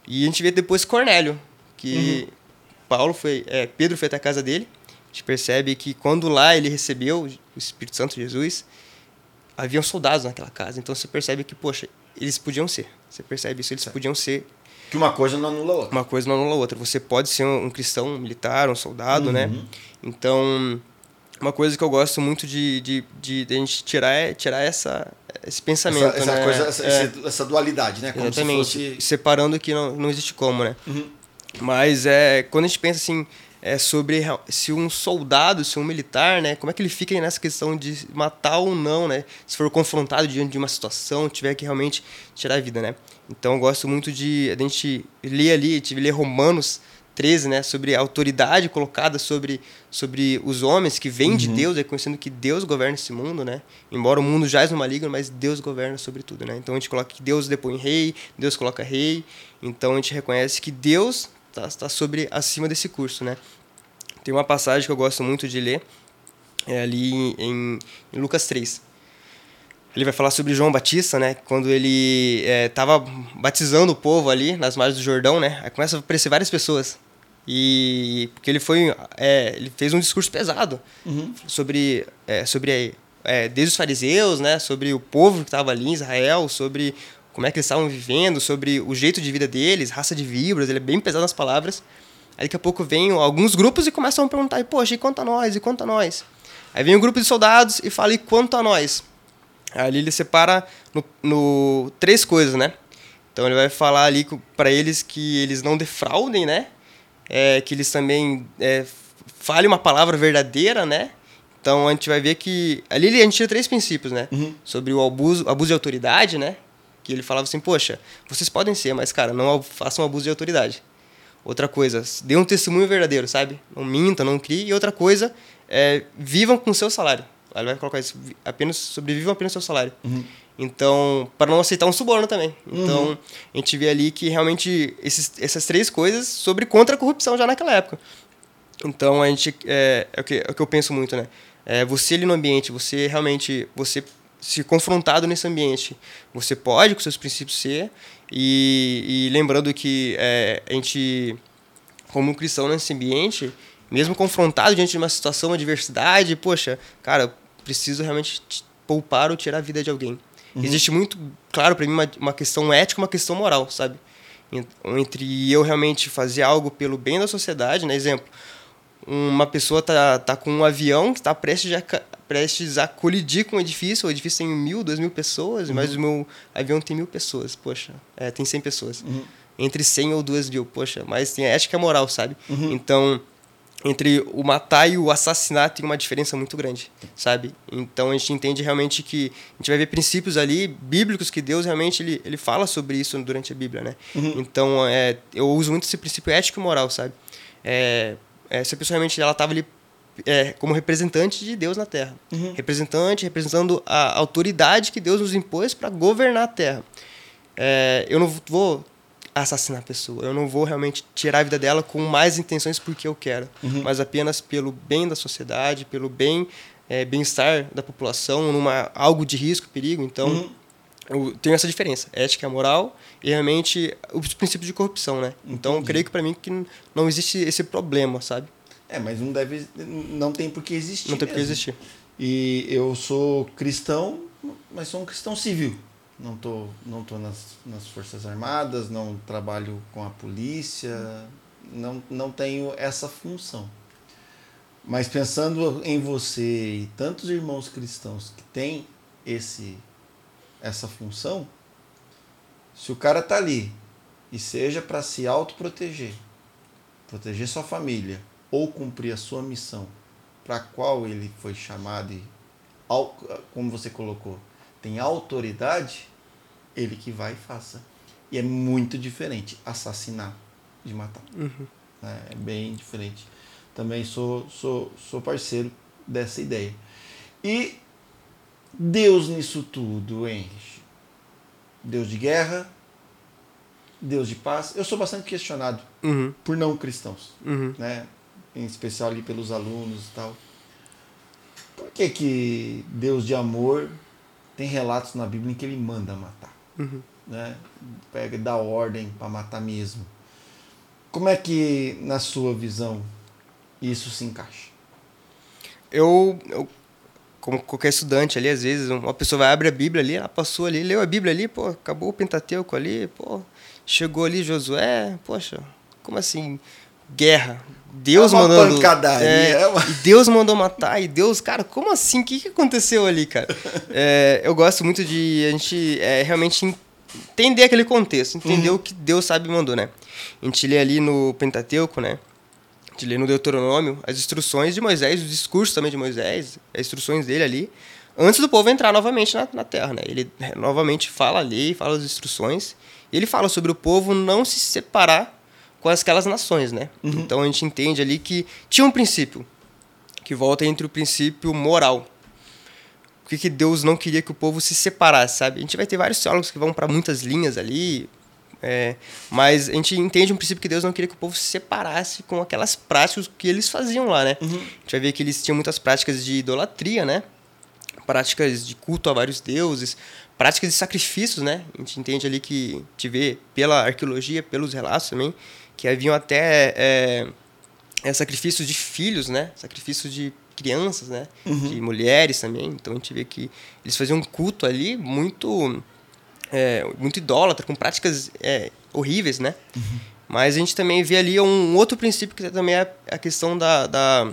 E a gente vê depois Cornélio, que uhum. Paulo foi, é, Pedro foi até a casa dele. Gente percebe que quando lá ele recebeu o Espírito Santo de Jesus, haviam soldados naquela casa. Então você percebe que, poxa, eles podiam ser. Você percebe isso? Eles podiam ser. Que uma coisa não anula a outra. Uma coisa não anula a outra. Você pode ser um, cristão, um militar, um soldado, né? uhum. né? Então, uma coisa que eu gosto muito de, de, de, de a gente tirar é tirar essa, esse pensamento. Essa, essa né? coisa, essa, é. essa, dualidade, né? Como Exatamente. Fosse... Separando que não, não existe como, né? Uhum. Mas é, quando a gente pensa assim, é sobre se um soldado, se um militar, né, como é que ele fica nessa questão de matar ou não, né, se for confrontado diante de uma situação, tiver que realmente tirar a vida, né. Então eu gosto muito de a gente ler ali, tive ler Romanos 13, né, sobre a autoridade colocada sobre, sobre os homens que vêm uhum. de Deus, reconhecendo que Deus governa esse mundo, né? Embora o mundo jaz no maligno, mas Deus governa sobre tudo, né? Então a gente coloca que Deus depõe rei, Deus coloca rei. Então a gente reconhece que Deus está tá sobre acima desse curso, né? Tem uma passagem que eu gosto muito de ler, é ali em, em Lucas 3. Ele vai falar sobre João Batista, né? Quando ele estava é, batizando o povo ali nas margens do Jordão, né? Aí começa a aparecer várias pessoas. E porque ele foi, é, ele fez um discurso pesado uhum. sobre, é, sobre é, desde os fariseus, né? Sobre o povo que estava ali em Israel, sobre como é que eles estavam vivendo, sobre o jeito de vida deles, raça de víboras. Ele é bem pesado nas palavras. Aí daqui a pouco vem alguns grupos e começam a perguntar, e, poxa, e quanto a nós? E quanto a nós? Aí vem um grupo de soldados e fala, e quanto a nós? Ali ele separa no, no três coisas, né? Então ele vai falar ali para eles que eles não defraudem, né? É, que eles também é, falem uma palavra verdadeira, né? Então a gente vai ver que ali a gente tira três princípios, né? Uhum. Sobre o abuso, abuso de autoridade, né? Que ele falava assim, poxa, vocês podem ser, mas cara, não façam abuso de autoridade. Outra coisa, dê um testemunho verdadeiro, sabe? Não minta, não crie. E outra coisa, é, vivam com o seu salário. Ele vai colocar isso, apenas, sobrevivam apenas com o seu salário. Uhum. Então, para não aceitar um suborno também. Então, uhum. a gente vê ali que realmente esses, essas três coisas sobre contra a corrupção já naquela época. Então, a gente, é, é, o, que, é o que eu penso muito, né? É, você ali no ambiente, você realmente, você se confrontado nesse ambiente, você pode com seus princípios ser, e, e lembrando que é, a gente, como cristão nesse ambiente, mesmo confrontado diante de uma situação, uma adversidade, poxa, cara, preciso realmente poupar ou tirar a vida de alguém. Uhum. Existe muito, claro, para mim, uma, uma questão ética uma questão moral, sabe? Entre eu realmente fazer algo pelo bem da sociedade, né? Exemplo, uma pessoa tá, tá com um avião que está prestes a, prestes a colidir com o edifício. O edifício tem mil, duas mil pessoas, uhum. mas o meu avião tem mil pessoas. Poxa, é, tem cem pessoas. Uhum. Entre cem ou duas mil, poxa, mas tem a ética moral, sabe? Uhum. Então, entre o matar e o assassinar tem uma diferença muito grande, sabe? Então a gente entende realmente que a gente vai ver princípios ali bíblicos que Deus realmente ele, ele fala sobre isso durante a Bíblia, né? Uhum. Então é, eu uso muito esse princípio ético e moral, sabe? É, é, se a pessoa realmente ela estava ali é, como representante de Deus na Terra, uhum. representante, representando a autoridade que Deus nos impôs para governar a Terra. É, eu não vou assassinar a pessoa. Eu não vou realmente tirar a vida dela com mais intenções porque eu quero, uhum. mas apenas pelo bem da sociedade, pelo bem é, bem-estar da população, numa algo de risco, perigo. Então, uhum. eu tenho essa diferença, ética, moral e realmente os princípios de corrupção, né? Então, eu creio que para mim que não existe esse problema, sabe? É, mas não deve, não tem por que existir. Não tem por que existir. E eu sou cristão, mas sou um cristão civil não tô, não tô nas, nas Forças Armadas, não trabalho com a polícia, não, não tenho essa função. Mas pensando em você e tantos irmãos cristãos que têm esse, essa função, se o cara tá ali e seja para se autoproteger, proteger sua família ou cumprir a sua missão para qual ele foi chamado e como você colocou, tem autoridade, ele que vai e faça. E é muito diferente assassinar de matar. Uhum. É, é bem diferente. Também sou, sou, sou parceiro dessa ideia. E Deus nisso tudo, Henry. Deus de guerra, Deus de paz. Eu sou bastante questionado uhum. por não cristãos, uhum. né? Em especial ali pelos alunos e tal. Por que, que Deus de amor tem relatos na Bíblia em que ele manda matar. Uhum. Né? Pega dá ordem para matar mesmo. Como é que, na sua visão, isso se encaixa? Eu, eu como qualquer estudante ali, às vezes, uma pessoa vai abrir a Bíblia ali, ela passou ali, leu a Bíblia ali, pô, acabou o Pentateuco ali, pô, chegou ali Josué, poxa, como assim? Guerra, Deus é mandou. É, é uma... E Deus mandou matar. E Deus, cara, como assim? O que, que aconteceu ali, cara? <laughs> é, eu gosto muito de a gente é, realmente entender aquele contexto, entender uhum. o que Deus sabe mandou, né? A gente lê ali no Pentateuco, né? A gente lê no Deuteronômio as instruções de Moisés, os discursos também de Moisés, as instruções dele ali, antes do povo entrar novamente na, na terra, né? Ele é, novamente fala a lei, fala as instruções, e ele fala sobre o povo não se separar com aquelas nações, né? Uhum. Então a gente entende ali que tinha um princípio que volta entre o princípio moral. O que, que Deus não queria que o povo se separasse, sabe? A gente vai ter vários teólogos que vão para muitas linhas ali, é, mas a gente entende um princípio que Deus não queria que o povo se separasse com aquelas práticas que eles faziam lá, né? Uhum. A gente vai ver que eles tinham muitas práticas de idolatria, né? Práticas de culto a vários deuses, práticas de sacrifícios, né? A gente entende ali que, te vê pela arqueologia, pelos relatos também, que haviam até é, é, sacrifícios de filhos, né? Sacrifícios de crianças, né? Uhum. De mulheres também. Então a gente vê que eles faziam um culto ali muito é, muito idólatra, com práticas é, horríveis, né? Uhum. Mas a gente também vê ali um outro princípio que também é a questão da, da,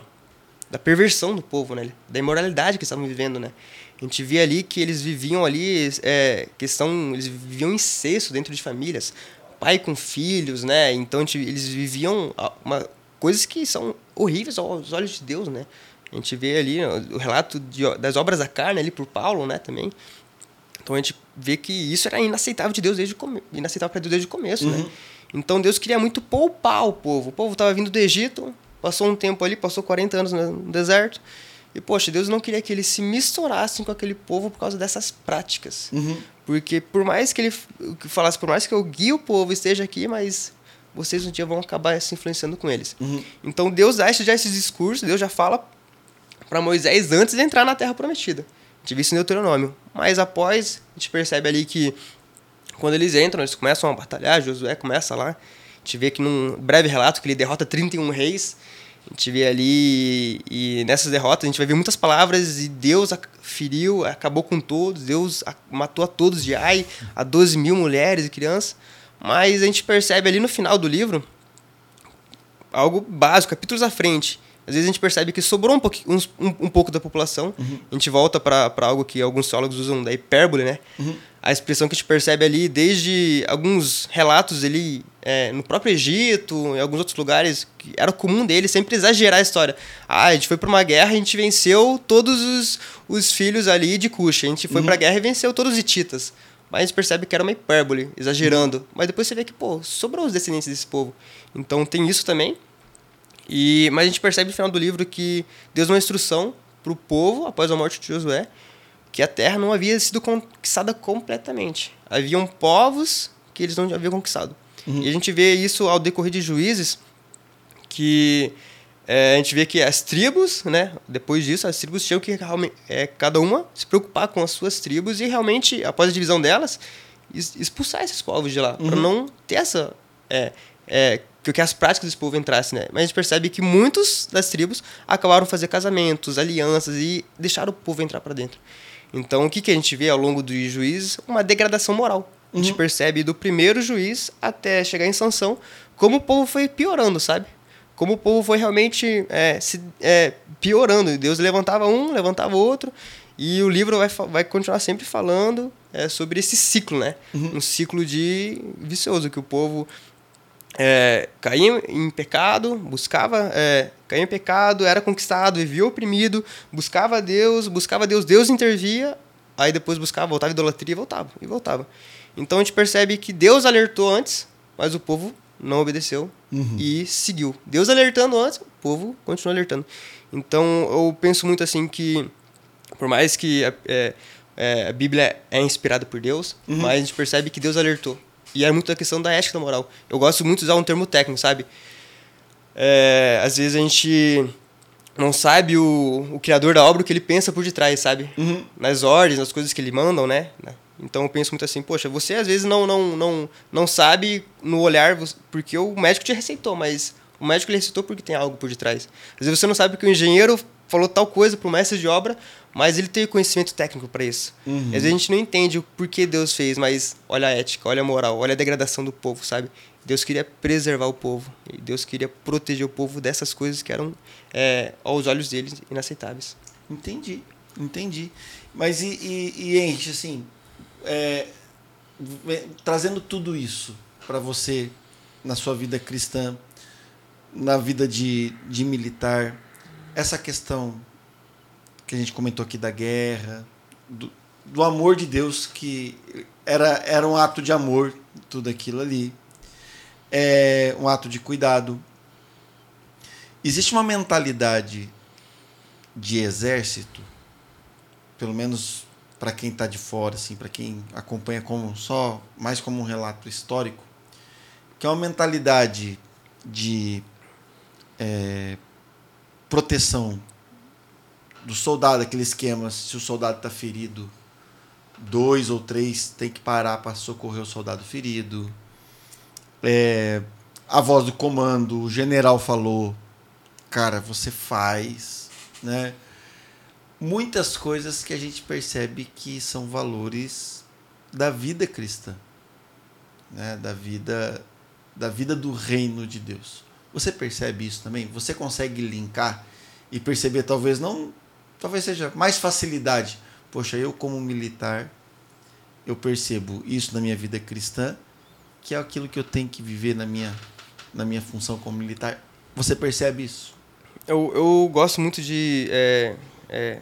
da perversão do povo, né? Da imoralidade que estavam vivendo, né? A gente via ali que eles viviam ali é, questão, eles viviam incesto dentro de famílias, pai com filhos, né? Então eles viviam uma, coisas que são horríveis aos olhos de Deus, né? A gente vê ali o relato de, das obras da carne ali por Paulo, né, também. Então a gente vê que isso era inaceitável de Deus desde o inaceitável para Deus desde o começo, né? uhum. né? Então Deus queria muito poupar o povo. O povo estava vindo do Egito, passou um tempo ali, passou 40 anos no deserto. E, poxa, Deus não queria que eles se misturassem com aquele povo por causa dessas práticas. Uhum. Porque por mais que ele falasse, por mais que eu guie o povo esteja aqui, mas vocês um dia vão acabar se influenciando com eles. Uhum. Então Deus dá já esse discurso, Deus já fala para Moisés antes de entrar na Terra Prometida. A gente viu isso em Deuteronômio. Mas após, a gente percebe ali que quando eles entram, eles começam a batalhar, Josué começa lá. A gente vê que num breve relato que ele derrota 31 reis a gente vê ali, e nessas derrotas, a gente vai ver muitas palavras, e Deus feriu, acabou com todos, Deus matou a todos de ai, a 12 mil mulheres e crianças. Mas a gente percebe ali no final do livro algo básico, capítulos à frente. Às vezes a gente percebe que sobrou um, pouco, um, um, um pouco da população. Uhum. A gente volta para algo que alguns teólogos usam da hipérbole, né? Uhum. A expressão que a gente percebe ali, desde alguns relatos ali é, no próprio Egito, em alguns outros lugares, que era comum dele sempre exagerar a história. Ah, a gente foi para uma guerra, a gente venceu todos os, os filhos ali de Cuxa. A gente foi uhum. para a guerra e venceu todos os hititas. Mas a gente percebe que era uma hipérbole, exagerando. Uhum. Mas depois você vê que, pô, sobrou os descendentes desse povo. Então tem isso também. E, mas a gente percebe no final do livro que Deus deu uma instrução para o povo, após a morte de Josué, que a terra não havia sido conquistada completamente. Haviam povos que eles não haviam conquistado. Uhum. E a gente vê isso ao decorrer de juízes, que é, a gente vê que as tribos, né, depois disso, as tribos tinham que é, cada uma se preocupar com as suas tribos e realmente, após a divisão delas, expulsar esses povos de lá, uhum. para não ter essa. É, é, que as práticas desse povo entrassem, né? Mas a gente percebe que muitos das tribos acabaram fazer casamentos, alianças e deixaram o povo entrar para dentro. Então, o que, que a gente vê ao longo dos juízes? Uma degradação moral. A gente uhum. percebe do primeiro juiz até chegar em sanção como o povo foi piorando, sabe? Como o povo foi realmente é, se, é, piorando. Deus levantava um, levantava outro. E o livro vai, vai continuar sempre falando é, sobre esse ciclo, né? Uhum. Um ciclo de vicioso, que o povo é, caía em pecado, buscava, é, caía em pecado, era conquistado, vivia oprimido, buscava Deus, buscava Deus, Deus intervia, aí depois buscava, voltava idolatria e voltava, e voltava. Então a gente percebe que Deus alertou antes, mas o povo não obedeceu uhum. e seguiu. Deus alertando antes, o povo continua alertando. Então eu penso muito assim que, por mais que a, é, é, a Bíblia é inspirada por Deus, uhum. mas a gente percebe que Deus alertou. E é muito a questão da ética da moral. Eu gosto muito de usar um termo técnico, sabe? É, às vezes a gente não sabe o, o criador da obra o que ele pensa por detrás, sabe? Uhum. Nas ordens, nas coisas que ele mandam, né? Então eu penso muito assim, poxa, você às vezes não não não não sabe no olhar porque o médico te receitou, mas o médico lhe receitou porque tem algo por detrás. Às vezes você não sabe que o engenheiro falou tal coisa para o mestre de obra, mas ele tem conhecimento técnico para isso. Uhum. Às vezes a gente não entende o porquê Deus fez, mas olha a ética, olha a moral, olha a degradação do povo, sabe? Deus queria preservar o povo. Deus queria proteger o povo dessas coisas que eram, é, aos olhos deles, inaceitáveis. Entendi, entendi. Mas e, e, e assim, é, trazendo tudo isso para você na sua vida cristã, na vida de, de militar, essa questão que a gente comentou aqui da guerra, do, do amor de Deus, que era, era um ato de amor, tudo aquilo ali. É um ato de cuidado. Existe uma mentalidade de exército, pelo menos para quem está de fora, assim, para quem acompanha como só mais como um relato histórico, que é uma mentalidade de é, proteção do soldado, aquele esquema, se o soldado está ferido, dois ou três tem que parar para socorrer o soldado ferido. É, a voz do comando, o general falou, cara, você faz, né? Muitas coisas que a gente percebe que são valores da vida cristã, né? Da vida da vida do reino de Deus. Você percebe isso também? Você consegue linkar e perceber talvez não talvez seja mais facilidade. Poxa, eu como militar, eu percebo isso na minha vida cristã, que é aquilo que eu tenho que viver na minha, na minha função como militar. Você percebe isso? Eu, eu gosto muito de é, é,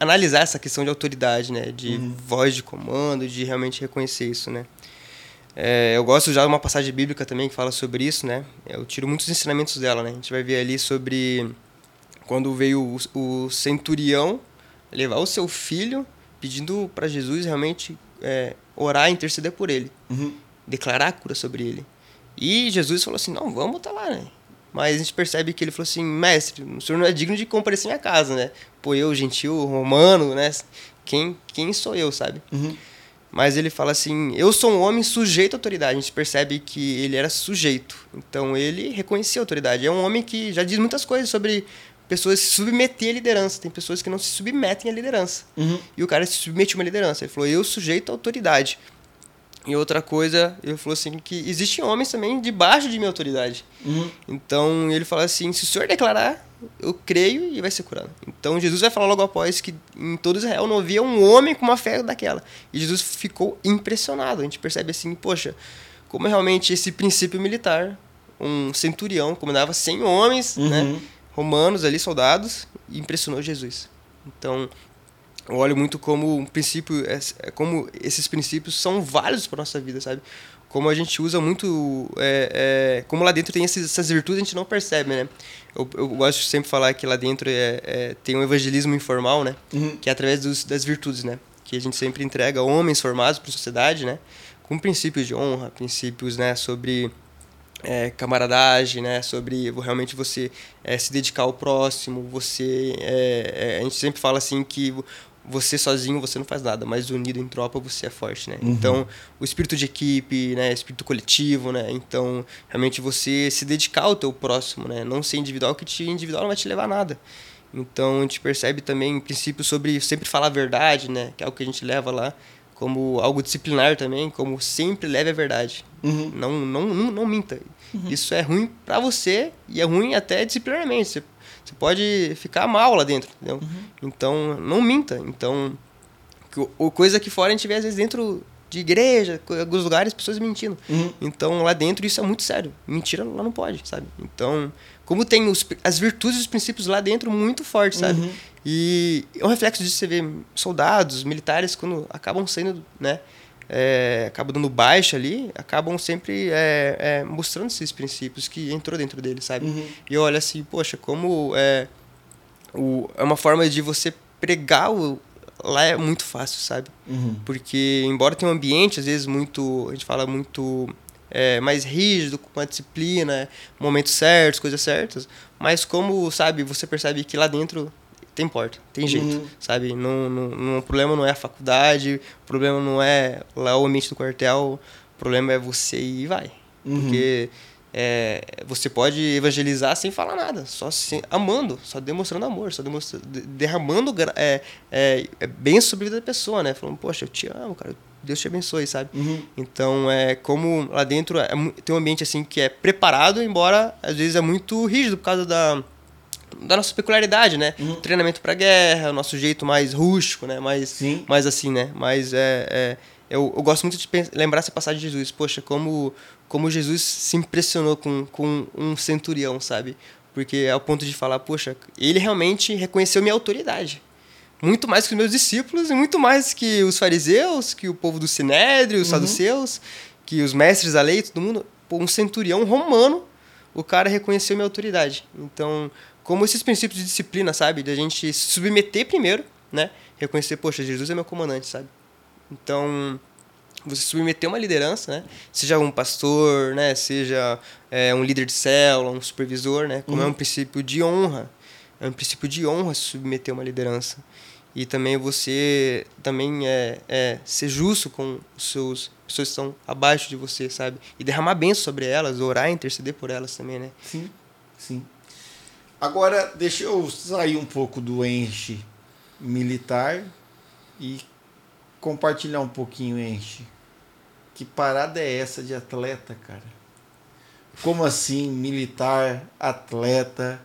analisar essa questão de autoridade, né? De uhum. voz de comando, de realmente reconhecer isso, né? É, eu gosto já de uma passagem bíblica também que fala sobre isso, né? Eu tiro muitos ensinamentos dela, né? A gente vai ver ali sobre quando veio o, o centurião levar o seu filho pedindo para Jesus realmente é, orar e interceder por ele, uhum. declarar a cura sobre ele. E Jesus falou assim: não, vamos estar tá lá, né? Mas a gente percebe que ele falou assim: mestre, o senhor não é digno de comparecer em minha casa, né? Pô, eu, gentil, romano, né? Quem, quem sou eu, sabe? Uhum. Mas ele fala assim: eu sou um homem sujeito à autoridade. A gente percebe que ele era sujeito. Então ele reconhecia a autoridade. É um homem que já diz muitas coisas sobre pessoas se submeter à liderança. Tem pessoas que não se submetem à liderança. Uhum. E o cara se submete a uma liderança. Ele falou, eu sujeito à autoridade. E outra coisa, ele falou assim, que existem homens também debaixo de minha autoridade. Uhum. Então, ele fala assim, se o senhor declarar, eu creio e vai ser curado. Então Jesus vai falar logo após que em todo Israel não havia um homem com uma fé daquela. E Jesus ficou impressionado. A gente percebe assim, poxa, como realmente esse princípio militar, um centurião comandava 100 homens, né, Uhum. Romanos ali, soldados, e impressionou Jesus. Então, eu olho muito como um princípio, é- é como esses princípios são válidos para nossa vida, sabe? Como a gente usa muito, é, é, como lá dentro tem esses, essas virtudes a gente não percebe, né? Eu, eu gosto de sempre falar que lá dentro é, é- tem um evangelismo informal, né? Uhum. Que é através dos, das virtudes, né? Que a gente sempre entrega homens formados para a sociedade, né? Com princípios de honra, princípios, né? Sobre é, camaradagem, né? Sobre realmente você é, se dedicar ao próximo, você... é, é, a gente sempre fala assim que vo- você sozinho você não faz nada, mas unido em tropa você é forte, né? Então, o espírito de equipe, né? Espírito coletivo, né? Então, realmente você se dedicar ao teu próximo, né? Não ser individual, que te, individual não vai te levar a nada. Então, a gente percebe também princípios sobre sempre falar a verdade, né? Que é algo que a gente leva lá como algo disciplinar também, como sempre leve a verdade. Uhum. Não, não, não, não minta. Isso é ruim pra você e é ruim até disciplinarmente. Você, você pode ficar mal lá dentro, entendeu? Então, não minta. Então, o coisa que fora a gente vê às vezes dentro de igreja, alguns lugares, pessoas mentindo. Uhum. Então, lá dentro isso é muito sério. Mentira lá não pode, sabe? Então, como tem os, as virtudes e os princípios lá dentro muito fortes, sabe? E é um reflexo disso você vê soldados, militares, quando acabam saindo, né? É, acabam dando baixa ali, acabam sempre é, é, mostrando esses princípios que entrou dentro deles, sabe? Uhum. E eu olho assim, poxa, como é, o, é uma forma de você pregar o, lá é muito fácil, sabe? Uhum. Porque, embora tenha um ambiente, às vezes, muito. A gente fala muito. é, mais rígido, com a disciplina, momentos certos, coisas certas. Mas, como, sabe, você percebe que lá dentro tem porta, tem jeito, Uhum. sabe? Não, não, não- o problema não é a faculdade, o problema não é lá o ambiente do quartel, o problema é você e vai. Uhum. Porque é, você pode evangelizar sem falar nada, só se, amando, só demonstrando amor, só demonstrando, de- derramando é, é, é, bem sobre a vida da pessoa, né? Falando, poxa, eu te amo, cara, Deus te abençoe, sabe? Uhum. Então, é como lá dentro é, tem um ambiente assim que é preparado, embora às vezes é muito rígido por causa da, da nossa peculiaridade, né? Uhum. Treinamento para guerra, o nosso jeito mais rústico, né? Mais, Sim. mais assim, né? Mas é, é- eu, eu gosto muito de lembrar essa passagem de Jesus. Poxa, como, como Jesus se impressionou com, com um centurião, sabe? Porque é o ponto de falar, poxa, ele realmente reconheceu minha autoridade. Muito mais que os meus discípulos e muito mais que os fariseus, que o povo do Sinédrio, os saduceus, que os mestres da lei, todo mundo. Pô, um centurião romano, o cara reconheceu minha autoridade. Então, como esses princípios de disciplina, sabe? Da gente se submeter primeiro, né? Reconhecer, poxa, Jesus é meu comandante, sabe? Então, você submeter uma liderança, né? Seja um pastor, né? Seja é, um líder de célula, um supervisor, né? Como é um princípio de honra. É um princípio de honra se submeter a uma liderança. E também você também é, é ser justo com os seus pessoas que estão abaixo de você, sabe? E derramar bênção sobre elas, orar e interceder por elas também, né? Sim, sim. Agora, deixa eu sair um pouco do enche militar e compartilhar um pouquinho enche. Que parada é essa de atleta, cara? Como assim, militar, atleta?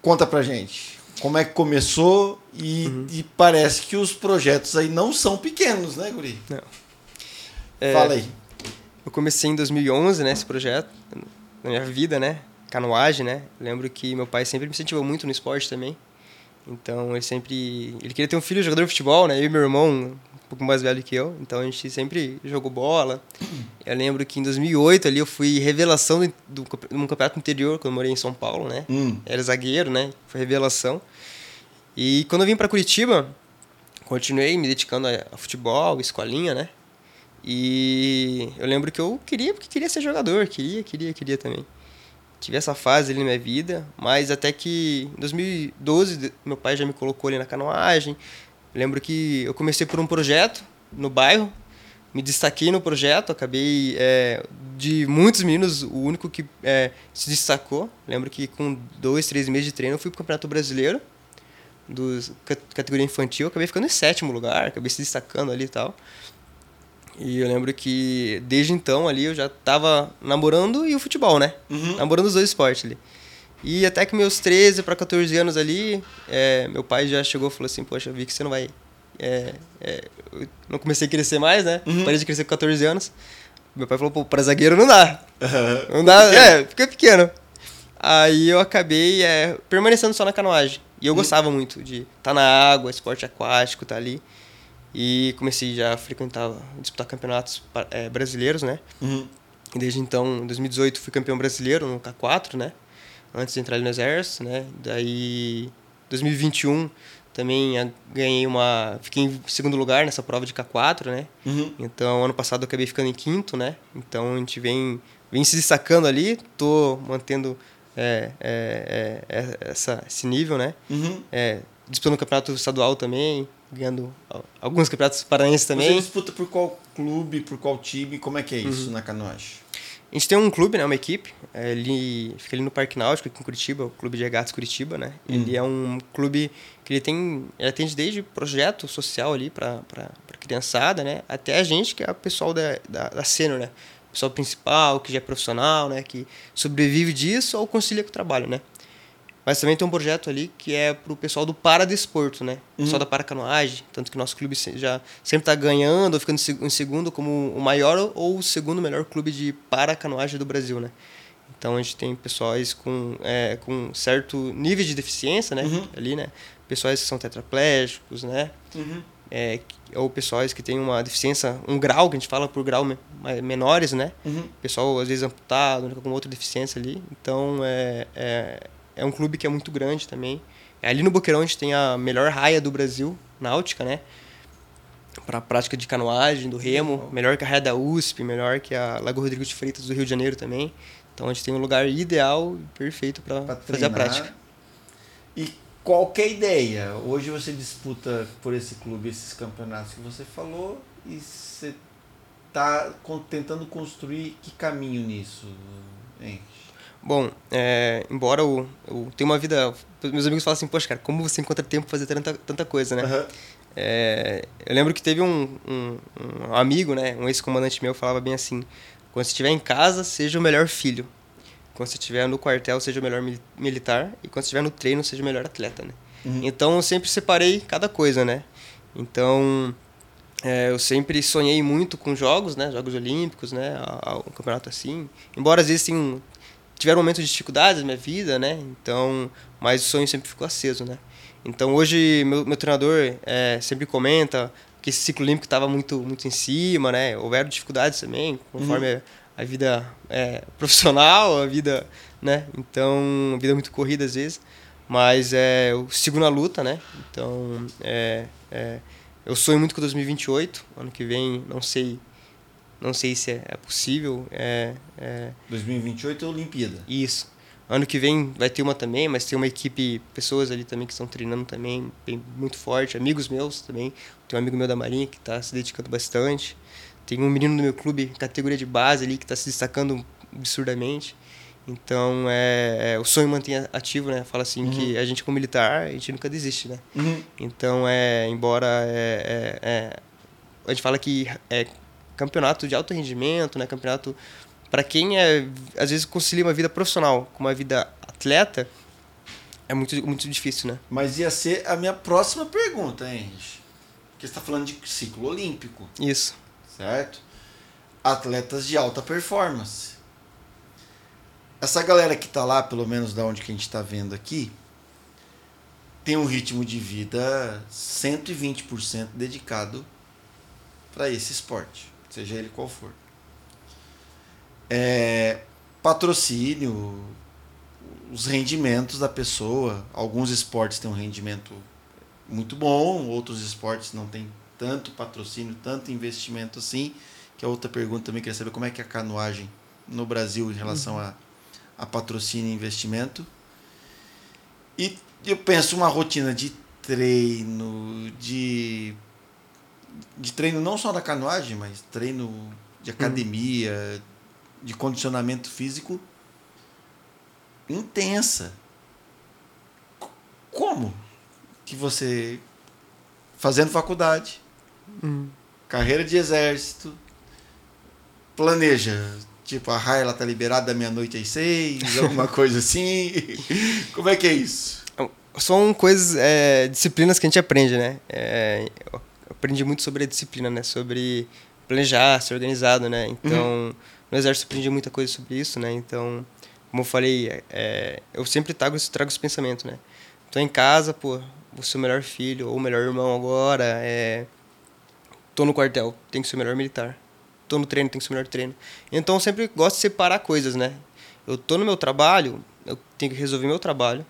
Conta pra gente. Como é que começou? E, e parece que os projetos aí não são pequenos, né, Guri? É, Fala aí. Eu comecei em 2011, né, esse projeto, na minha vida, né, canoagem, né. Lembro que meu pai sempre me incentivou muito no esporte também. Então, ele sempre... Ele queria ter um filho jogador de futebol, né, eu e meu irmão, um pouco mais velho que eu. Então, a gente sempre jogou bola. Eu lembro que em 2008, ali, eu fui revelação do, do, um campeonato interior, quando eu morei em São Paulo, né. Hum. Era zagueiro, né, foi revelação. E quando eu vim para Curitiba, continuei me dedicando a, a futebol, escolinha, né. E eu lembro que eu queria, porque queria ser jogador, queria, queria, queria também. Tive essa fase ali na minha vida, mas até que em 2012 de- meu pai já me colocou ali na canoagem. Lembro que eu comecei por um projeto no bairro, me destaquei no projeto, acabei é, de muitos meninos o único que é, se destacou. Lembro que com dois, três meses de treino eu fui pro Campeonato Brasileiro dos ca- categoria infantil, acabei ficando em sétimo lugar, acabei se destacando ali e tal. E eu lembro que desde então ali eu já tava namorando e o futebol, né? Uhum. Namorando os dois esportes ali. E até que meus 13 para 14 anos ali, é, meu pai já chegou e falou assim: Poxa, eu vi que você não vai. É, é, eu não comecei a crescer mais, né? Uhum. Parei de crescer com 14 anos. Meu pai falou: Pô, pra zagueiro não dá. Não dá, é, fiquei pequeno. Aí eu acabei é, permanecendo só na canoagem. E eu gostava muito de estar tá na água, esporte aquático, tá ali. E comecei já a frequentar, disputar campeonatos é, brasileiros, né? Uhum. E desde então, em 2018, fui campeão brasileiro no K4, né? Antes de entrar ali no exército, né? Daí, 2021, também ganhei uma... Fiquei em segundo lugar nessa prova de K4, né? Uhum. Então, ano passado eu acabei ficando em quinto, né? Então, a gente vem, vem se destacando ali. Tô mantendo é, é, é, é essa, esse nível, né? Uhum. É, disputando o campeonato estadual também, ganhando alguns campeonatos paranaenses também. Você disputa por qual clube, por qual time? Como é que é isso Uhum. na canoagem? A gente tem um clube, né, uma equipe, é, ele fica ali no Parque Náutico, aqui em Curitiba, o Clube de Regatas Curitiba, né? Ele é um clube que ele tem, ele atende desde projeto social ali para criançada, né? Até a gente, que é o pessoal da, da, da sênior, né? O pessoal principal, que já é profissional, né? Que sobrevive disso ou concilia com o trabalho, né? Mas também tem um projeto ali que é pro pessoal do paradesporto, né? O pessoal da paracanoagem. Tanto que nosso clube já sempre tá ganhando ou ficando em seg- em segundo como o maior ou o segundo melhor clube de paracanoagem do Brasil, né? Então a gente tem pessoas com, é, com certo nível de deficiência, né? Uhum. Ali, né? Pessoas que são tetraplégicos, né? É, que- ou pessoas que têm uma deficiência, um grau, que a gente fala por grau me- menores, né? Uhum. pessoal às vezes amputado, né, com outra deficiência ali. Então é, é, é um clube que é muito grande também. Ali no Boqueirão a gente tem a melhor raia do Brasil, náutica, né? Para prática de canoagem, do remo, melhor que a raia da USP, melhor que a Lago Rodrigo de Freitas do Rio de Janeiro também. Então a gente tem um lugar ideal e perfeito para fazer a prática. E qualquer ideia, hoje você disputa por esse clube esses campeonatos que você falou e você tá con- tentando construir que caminho nisso, hein? Bom, é, embora eu, eu tenha uma vida. Meus amigos falam assim, poxa, cara, como você encontra tempo pra fazer tanta, tanta coisa, né? Aham. É, eu lembro que teve um, um, um amigo, né, um ex-comandante meu, falava bem assim: quando você estiver em casa, seja o melhor filho. Quando você estiver no quartel, seja o melhor mili- militar. E quando você estiver no treino, seja o melhor atleta, né? Uhum. Então eu sempre separei cada coisa, né? Então é, eu sempre sonhei muito com jogos, né? Jogos Olímpicos, né? Um campeonato assim. Embora às vezes tenham, tiveram momentos de dificuldades na minha vida, né? Então, mas o sonho sempre ficou aceso, né? Então hoje meu, meu treinador é, sempre comenta que esse ciclo olímpico estava muito muito em cima, né? Houveram dificuldades também conforme a, a vida é, profissional, a vida, né? Então a vida é muito corrida às vezes, mas é, eu sigo na luta, né? Então é, é, eu sonho muito com 2028, ano que vem, não sei não sei se é, é possível, é, é 2028 é Olimpíada. isso. Ano que vem vai ter uma também, mas tem uma equipe, pessoas ali também que estão treinando também, bem, muito forte, amigos meus também. Tem um amigo meu da Marinha que está se dedicando bastante. Tem um menino do meu clube, categoria de base ali, que está se destacando absurdamente. Então, é, é, o sonho mantém ativo, né? Fala assim que a gente como militar, a gente nunca desiste, né? Uhum. Então, é, embora é, é, é, a gente fala que é campeonato de alto rendimento, né? Campeonato para quem é às vezes concilia uma vida profissional com uma vida atleta é muito muito difícil, né? Mas ia ser a minha próxima pergunta, hein, Rich? Porque você está falando de ciclo olímpico, Isso. certo? Atletas de alta performance. Essa galera que tá lá, pelo menos da onde que a gente tá vendo aqui, tem um ritmo de vida 120% dedicado para esse esporte, seja ele qual for. É, patrocínio, os rendimentos da pessoa. Alguns esportes têm um rendimento muito bom, outros esportes não têm tanto patrocínio, tanto investimento assim. Que é outra pergunta também queria saber como é que é a canoagem no Brasil em relação a, a patrocínio e investimento. E eu penso uma rotina de treino, de de treino não só da canoagem, mas treino de academia, de condicionamento físico intensa. Como que você fazendo faculdade, carreira de exército, planeja Tipo, a raia ela tá liberada da meia-noite às seis, <laughs> alguma coisa assim. Como é que é isso? São coisas, é, disciplinas que a gente aprende, né? É, aprendi muito sobre a disciplina, né? Sobre planejar, ser organizado, né? Então, uhum. no exército aprendi muita coisa sobre isso, né? Então, como eu falei, é, eu sempre trago, trago esse pensamento, né? Tô em casa, pô, vou ser o melhor filho ou o melhor irmão agora, é... Tô no quartel, tem que ser o melhor militar. Tô no treino, tem que ser o melhor treino. Então, eu sempre gosto de separar coisas, né? Eu tô no meu trabalho, eu tenho que resolver meu trabalho,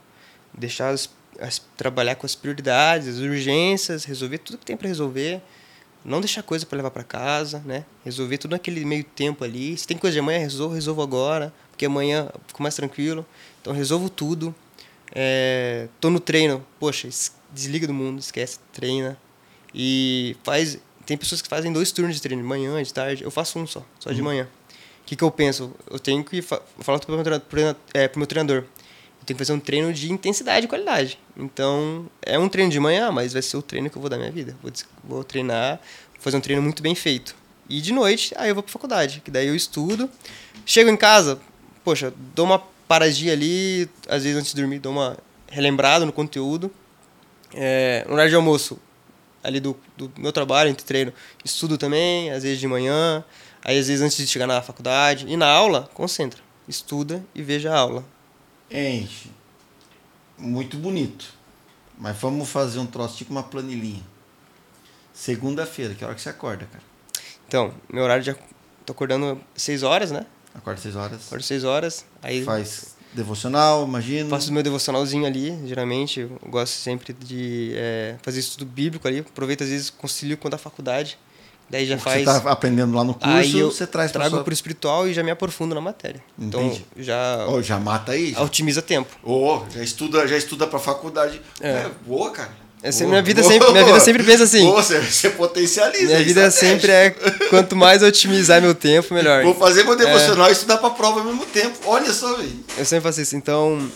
deixar as, as, trabalhar com as prioridades, as urgências, resolver tudo que tem para resolver, não deixar coisa para levar para casa, né? Resolver tudo naquele meio tempo ali. Se tem coisa de amanhã, resolvo, resolvo agora, porque amanhã fico mais tranquilo. Então resolvo tudo. É, tô no treino, poxa, desliga do mundo, esquece, treina e faz. Tem pessoas que fazem dois turnos de treino, de manhã, de tarde. Eu faço um só, só de uhum. manhã. O que, que eu penso? Eu tenho que fa falar para o meu, treinador, é, meu treinador eu tenho que fazer um treino de intensidade e qualidade. Então, é um treino de manhã, mas vai ser o treino que eu vou dar minha vida. Vou, vou treinar, vou fazer um treino muito bem feito. E de noite, aí eu vou para faculdade, que daí eu estudo. Chego em casa, poxa, dou uma paradinha ali, às vezes antes de dormir, dou uma relembrada no conteúdo. É, no horário de almoço, ali do, do meu trabalho, entre treino, estudo também, às vezes de manhã, aí às vezes antes de chegar na faculdade. E na aula, concentra, estuda e veja a aula enche. Muito bonito. Mas vamos fazer um troço tipo uma planilhinha. Segunda-feira, que hora que você acorda, cara? Então, meu horário já. tô acordando 6 horas, né? Acorda 6 horas. Acordo 6 horas. Aí. Faz devocional, imagino. Faço o meu devocionalzinho ali, geralmente. Eu gosto sempre de é, fazer estudo bíblico ali. Aproveito, às vezes, concilio com a faculdade. Daí já faz. Você tá aprendendo lá no curso, aí eu você traz trago para o espiritual e já me aprofundo na matéria. Então, Entendi. Então já oh, já mata aí. Já. Otimiza tempo. Oh, já estuda, já estuda para faculdade. É. é. boa, cara. Essa boa. minha vida sempre, minha vida sempre pensa assim. Boa, você, você potencializa. Minha vida sempre é quanto mais otimizar meu tempo, melhor. Vou fazer meu devocional é. e estudar para prova ao mesmo tempo. Olha só, velho. Eu sempre faço isso. Então,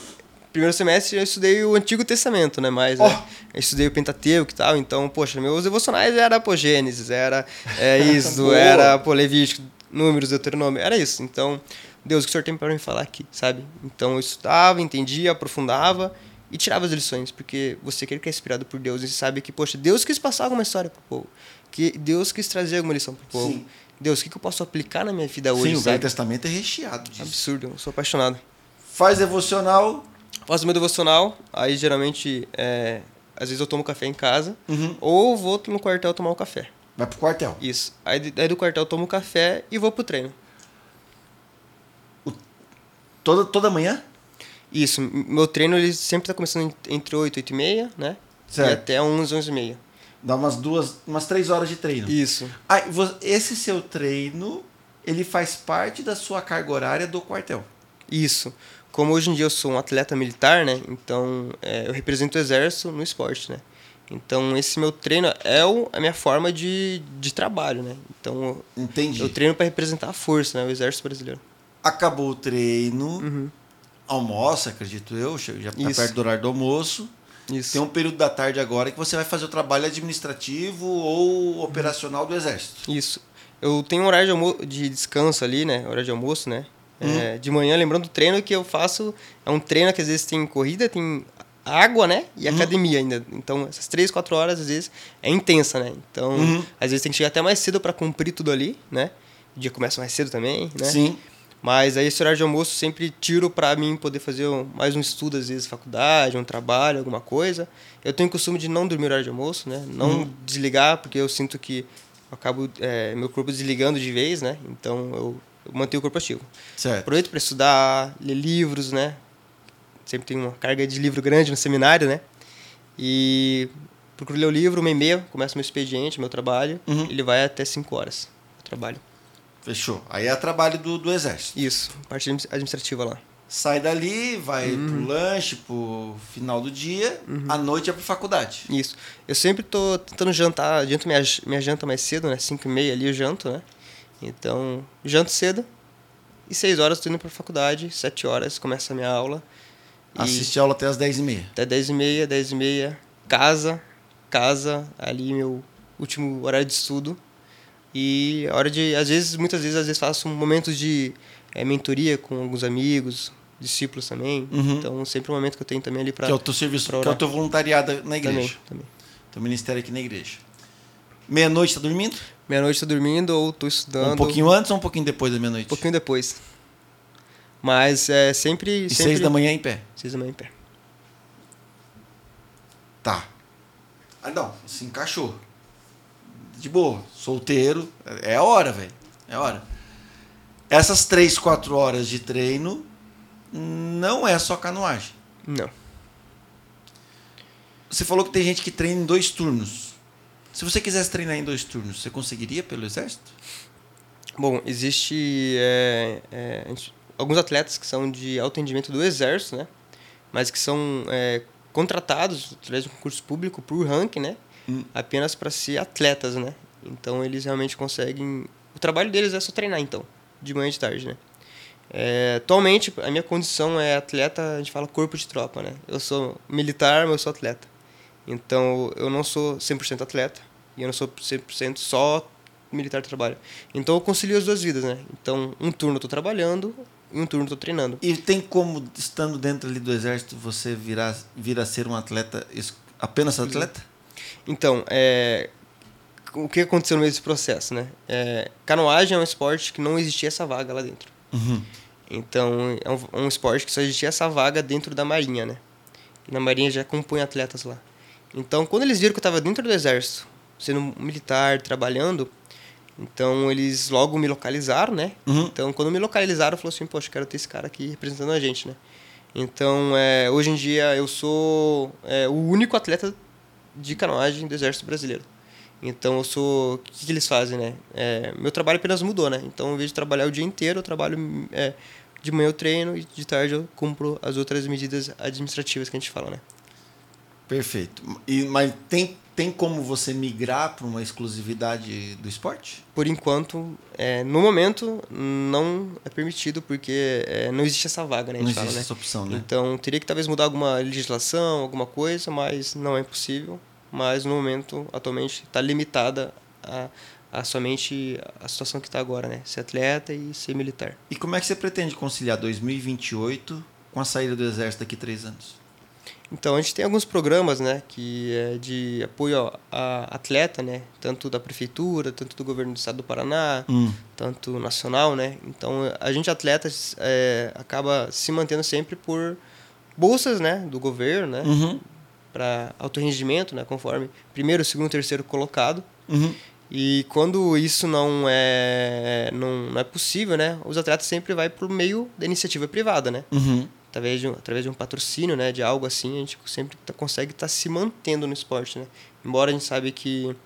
primeiro semestre eu estudei o Antigo Testamento, né? Mais, oh. né? Eu estudei o Pentateuco e tal, então, poxa, meus devocionais era pô, Gênesis, era é, <laughs> isso, era pô, Levítico, Números, Deuteronômio, era isso. Então, Deus, o que o Senhor tem para me falar aqui, sabe? Então eu estudava, entendia, aprofundava e tirava as lições, porque você quer que é inspirado por Deus e sabe que, poxa, Deus quis passar alguma história pro povo, que Deus quis trazer alguma lição pro povo. Sim. Deus, o que, que eu posso aplicar na minha vida hoje? Sim, o Velho Testamento é recheado disso. Absurdo, eu sou apaixonado. Faz devocional, faço meu devocional, aí geralmente, é, às vezes eu tomo café em casa, uhum. ou vou no quartel tomar o um café. Vai pro quartel? Isso. Aí, aí do quartel eu tomo café e vou pro treino. O, toda, toda manhã? Isso. Meu treino ele sempre tá começando entre 8 e 8 e meia, né? Certo. E até 11, 11 e meia. Dá umas duas, umas três horas de treino. Isso. Aí, esse seu treino, ele faz parte da sua carga horária do quartel? Isso como hoje em dia eu sou um atleta militar, né? Então é, eu represento o exército no esporte, né? Então esse meu treino é o, a minha forma de, de trabalho, né? Então Entendi. eu treino para representar a força, né? O exército brasileiro. Acabou o treino, uhum. Almoça, acredito eu, já tá perto do horário do almoço. Isso. Tem um período da tarde agora que você vai fazer o trabalho administrativo ou operacional do exército. Isso. Eu tenho um horário de, de descanso ali, né? Horário de almoço, né? Uhum. É, de manhã, lembrando do treino que eu faço, é um treino que às vezes tem corrida, tem água, né? E uhum. academia ainda. Então, essas três, quatro horas, às vezes, é intensa, né? Então, uhum. às vezes tem que chegar até mais cedo para cumprir tudo ali, né? O dia começa mais cedo também, né? Sim. Mas aí esse horário de almoço sempre tiro para mim poder fazer mais um estudo, às vezes, faculdade, um trabalho, alguma coisa. Eu tenho o costume de não dormir no horário de almoço, né? Não uhum. desligar, porque eu sinto que eu acabo é, meu corpo desligando de vez, né? Então eu manter o corpo ativo. Certo. Aproveito para estudar, ler livros, né? Sempre tem uma carga de livro grande no seminário, né? E procuro ler o livro, uma e meia, começa meu expediente, meu trabalho. Uhum. Ele vai até cinco horas, o trabalho. Fechou. Aí é trabalho do, do exército. Isso, parte administrativa lá. Sai dali, vai uhum. pro lanche, pro final do dia, uhum. à noite é pra faculdade. Isso. Eu sempre tô tentando jantar, adianto minha, minha janta mais cedo, né? Cinco e meia ali eu janto, né? Então, janto cedo e 6 horas estou indo para a faculdade, 7 horas começa a minha aula. Assiste aula até as 10 e meia? Até 10 e meia, 10 e meia, casa, casa, ali meu último horário de estudo. E a hora de, às vezes, muitas vezes, às vezes faço momentos de é, mentoria com alguns amigos, discípulos também. Uhum. Então, sempre um momento que eu tenho também ali para Que é o teu serviço, que é o teu voluntariado na igreja. também, também. Teu ministério aqui na igreja. Meia-noite tá dormindo? Meia-noite tô dormindo ou tô estudando. Um pouquinho antes ou um pouquinho depois da meia-noite? um pouquinho depois. Mas é sempre. E sempre seis da manhã em pé. Seis da manhã em pé. Tá. Ah, não, se encaixou. De boa, solteiro, é a hora, velho. É a hora. Essas três, quatro horas de treino não é só canoagem. Não. Você falou que tem gente que treina em dois turnos. Se você quisesse treinar em dois turnos, você conseguiria pelo exército? Bom, existe é, é, alguns atletas que são de alto rendimento do exército, né? Mas que são é, contratados através de um concurso público por ranking, né? Hum. Apenas para ser atletas, né? Então eles realmente conseguem. O trabalho deles é só treinar, então, de manhã e de tarde, né? É, atualmente, a minha condição é atleta, a gente fala corpo de tropa, né? Eu sou militar, mas eu sou atleta. Então, eu não sou 100% atleta e eu não sou 100% só militar de trabalho. Então, eu concilio as duas vidas, né? Então, um turno eu tô trabalhando e um turno eu tô treinando. E tem como, estando dentro ali do exército, você virar, vir a ser um atleta, apenas atleta? Então, é, o que aconteceu nesse processo, né? É, canoagem é um esporte que não existia essa vaga lá dentro. Uhum. Então, é um, um esporte que só existia essa vaga dentro da Marinha, né? E na Marinha já compõe atletas lá. Então, quando eles viram que eu estava dentro do exército, sendo militar, trabalhando, então eles logo me localizaram, né? Uhum. Então, quando me localizaram, falou assim, poxa, quero ter esse cara aqui representando a gente, né? Então, é, hoje em dia, eu sou é, o único atleta de canoagem do Exército Brasileiro. Então, eu sou... O que, que eles fazem, né? É, meu trabalho apenas mudou, né? Então, em vez de trabalhar o dia inteiro, eu trabalho... É, de manhã eu treino e de tarde eu cumpro as outras medidas administrativas que a gente fala, né? Perfeito. E, mas tem, tem como você migrar para uma exclusividade do esporte? Por enquanto, é, no momento, não é permitido porque é, não existe essa vaga, né? Não existe fala, né? essa opção, né? Então, teria que talvez mudar alguma legislação, alguma coisa, mas não é possível. Mas no momento, atualmente, está limitada a, a somente a situação que está agora, né? Ser atleta e ser militar. E como é que você pretende conciliar 2028 com a saída do exército daqui a três anos? Então, a gente tem alguns programas, né, que é de apoio a atleta, né, tanto da prefeitura, tanto do governo do estado do Paraná, Hum. tanto nacional, né. Então, a gente atletas é, acaba se mantendo sempre por bolsas, né, do governo, né, Uhum. para alto rendimento, né, conforme primeiro, segundo, terceiro colocado. Uhum. E quando isso não é não, não é possível, né, os atletas sempre vai o meio da iniciativa privada, né Uhum. Através de um, através de um patrocínio, né, de algo assim, a gente sempre tá, consegue estar se mantendo no esporte, né? Embora a gente sabe que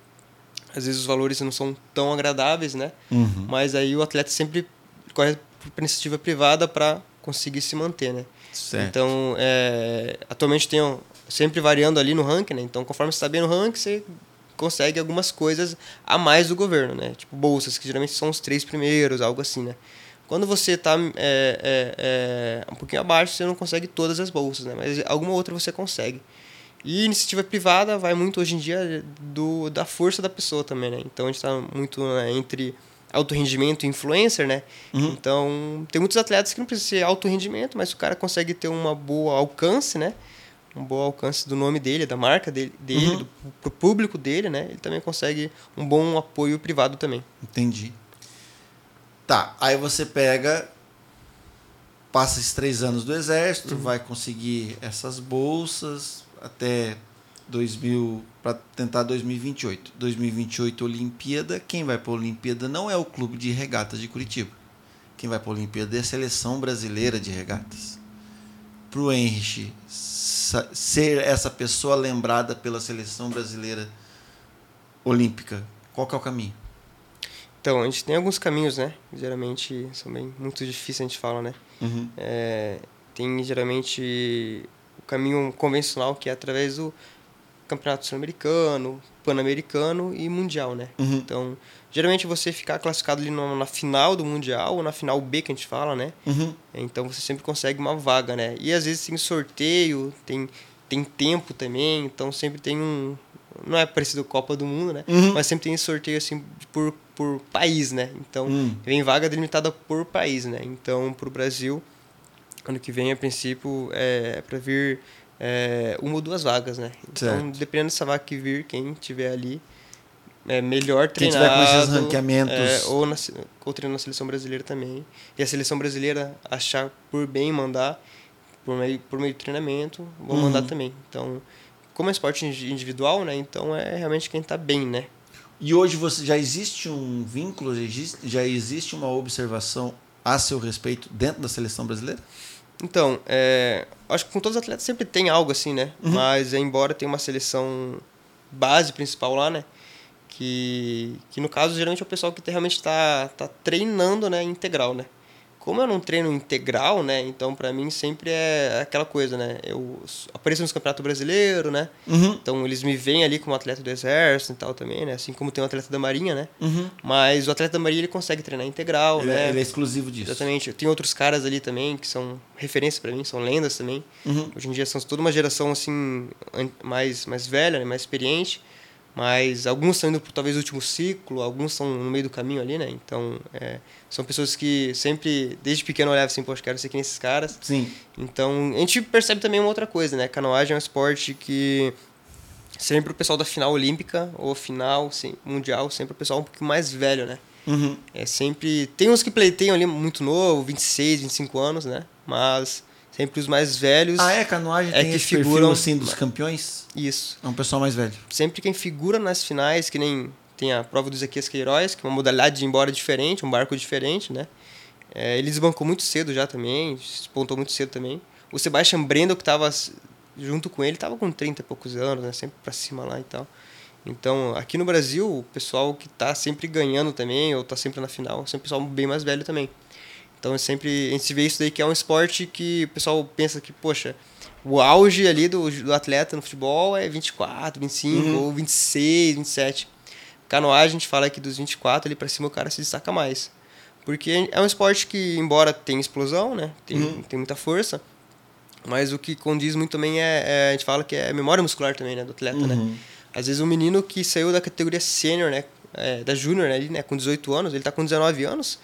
às vezes os valores não são tão agradáveis, né? Uhum. Mas aí o atleta sempre corre para iniciativa privada para conseguir se manter, né? Certo. Então, é, atualmente tem sempre variando ali no ranking, né? Então, conforme você está bem no ranking, você consegue algumas coisas a mais do governo, né? Tipo bolsas, que geralmente são os três primeiros, algo assim, né? Quando você está um pouquinho abaixo, você não consegue todas as bolsas, né? Mas alguma outra você consegue. E iniciativa privada vai muito hoje em dia do, da força da pessoa também, né? Então a gente está muito né, entre alto rendimento e influencer, né? Então tem muitos atletas que não precisam ser alto rendimento, mas o cara consegue ter uma boa alcance, né? Um bom alcance do nome dele, da marca dele, dele do, pro público dele, né? Ele também consegue um bom apoio privado também. Entendi. Tá, aí você pega, passa esses três anos do exército, vai conseguir essas bolsas até 2000 para tentar 2028. 2028 Olimpíada, quem vai para a Olimpíada não é o clube de regatas de Curitiba. Quem vai para a Olimpíada é a seleção brasileira de regatas. Para o Henrich sa- ser essa pessoa lembrada pela seleção brasileira olímpica, qual que é o caminho? Então, a gente tem alguns caminhos, né? Geralmente são bem muito difíceis, a gente fala, né? Uhum. É, tem geralmente o caminho convencional que é através do campeonato sul-americano, pan-americano e mundial, né? Uhum. Então, geralmente você ficar classificado ali no- na final do mundial ou na final B que a gente fala, né? Uhum. Então você sempre consegue uma vaga, né? E às vezes tem sorteio, tem tem tempo também, então sempre tem um não é parecido com a Copa do Mundo, né? Uhum. Mas sempre tem sorteio assim por, por país, né? Então, Hum. vem vaga delimitada por país, né? Então, para o Brasil, ano que vem, a princípio, é para vir é, uma ou duas vagas, né? Então, Certo. dependendo dessa vaga que vir, quem tiver ali, é melhor Quem treinado. tiver com esses ranqueamentos. é, ou, na, ou treinar na seleção brasileira também. E a seleção brasileira achar por bem mandar, por meio, por meio de treinamento, vão Uhum. mandar também. Então, como é esporte indi- individual, né? Então é realmente quem tá bem, né? E hoje você já existe um vínculo, já existe, já existe uma observação a seu respeito dentro da seleção brasileira? Então, é, acho que com todos os atletas sempre tem algo assim, né? Uhum. Mas embora tenha uma seleção base principal lá, né? Que, que no caso geralmente é o pessoal que realmente está tá treinando, né? Integral, né? Como eu não treino integral, né? Então para mim sempre é aquela coisa, né? Eu apareço nos campeonatos brasileiros, né? Uhum. Então eles me veem ali como atleta do exército e tal também, né? Assim como tem um atleta da marinha, né? Uhum. Mas o atleta da marinha ele consegue treinar integral, Ele, né? é, ele é exclusivo disso. Exatamente. Tem outros caras ali também que são referência para mim, são lendas também. Uhum. Hoje em dia são toda uma geração assim mais mais velha, né? mais experiente. Mas alguns estão indo pro talvez último ciclo, alguns estão no meio do caminho ali, né? Então, é, são pessoas que sempre, desde pequeno, olhavam assim, poxa, quero ser que nem esses caras. Sim. Então, a gente percebe também uma outra coisa, né? Canoagem é um esporte que sempre o pessoal da final olímpica ou final sim, mundial, sempre o pessoal um pouquinho mais velho, né? Uhum. É sempre. Tem uns que pleiteiam ali muito novo, 26, 25 anos, né? Mas sempre os mais velhos. Ah, é? Canoagem É tem que esse figuram- assim dos campeões? Isso. É um pessoal mais velho. Sempre quem figura nas finais, que nem tem a prova do Ezequias Queiroz, que é uma modalidade de ir embora diferente, um barco diferente, né? É, ele desbancou muito cedo já também, despontou muito cedo também. O Sebastian Brendel, que estava junto com ele, estava com 30 e poucos anos, né? Sempre pra cima lá e tal. Então, aqui no Brasil, o pessoal que tá sempre ganhando também, ou tá sempre na final, é sempre o pessoal bem mais velho também. Então, é sempre a gente vê isso daí que é um esporte que o pessoal pensa que, poxa, o auge ali do, do atleta no futebol é 24, 25 Uhum. ou 26, 27. Canoagem, a gente fala que dos 24 ali pra cima o cara se destaca mais. Porque é um esporte que, embora tenha explosão, né? Tem, Uhum. tem muita força, mas o que condiz muito também é, é- a gente fala que é memória muscular também, né? Do atleta, né? Uhum. Às vezes um menino que saiu da categoria sênior, né? é, da júnior, né? né? Com 18 anos, ele tá com 19 anos,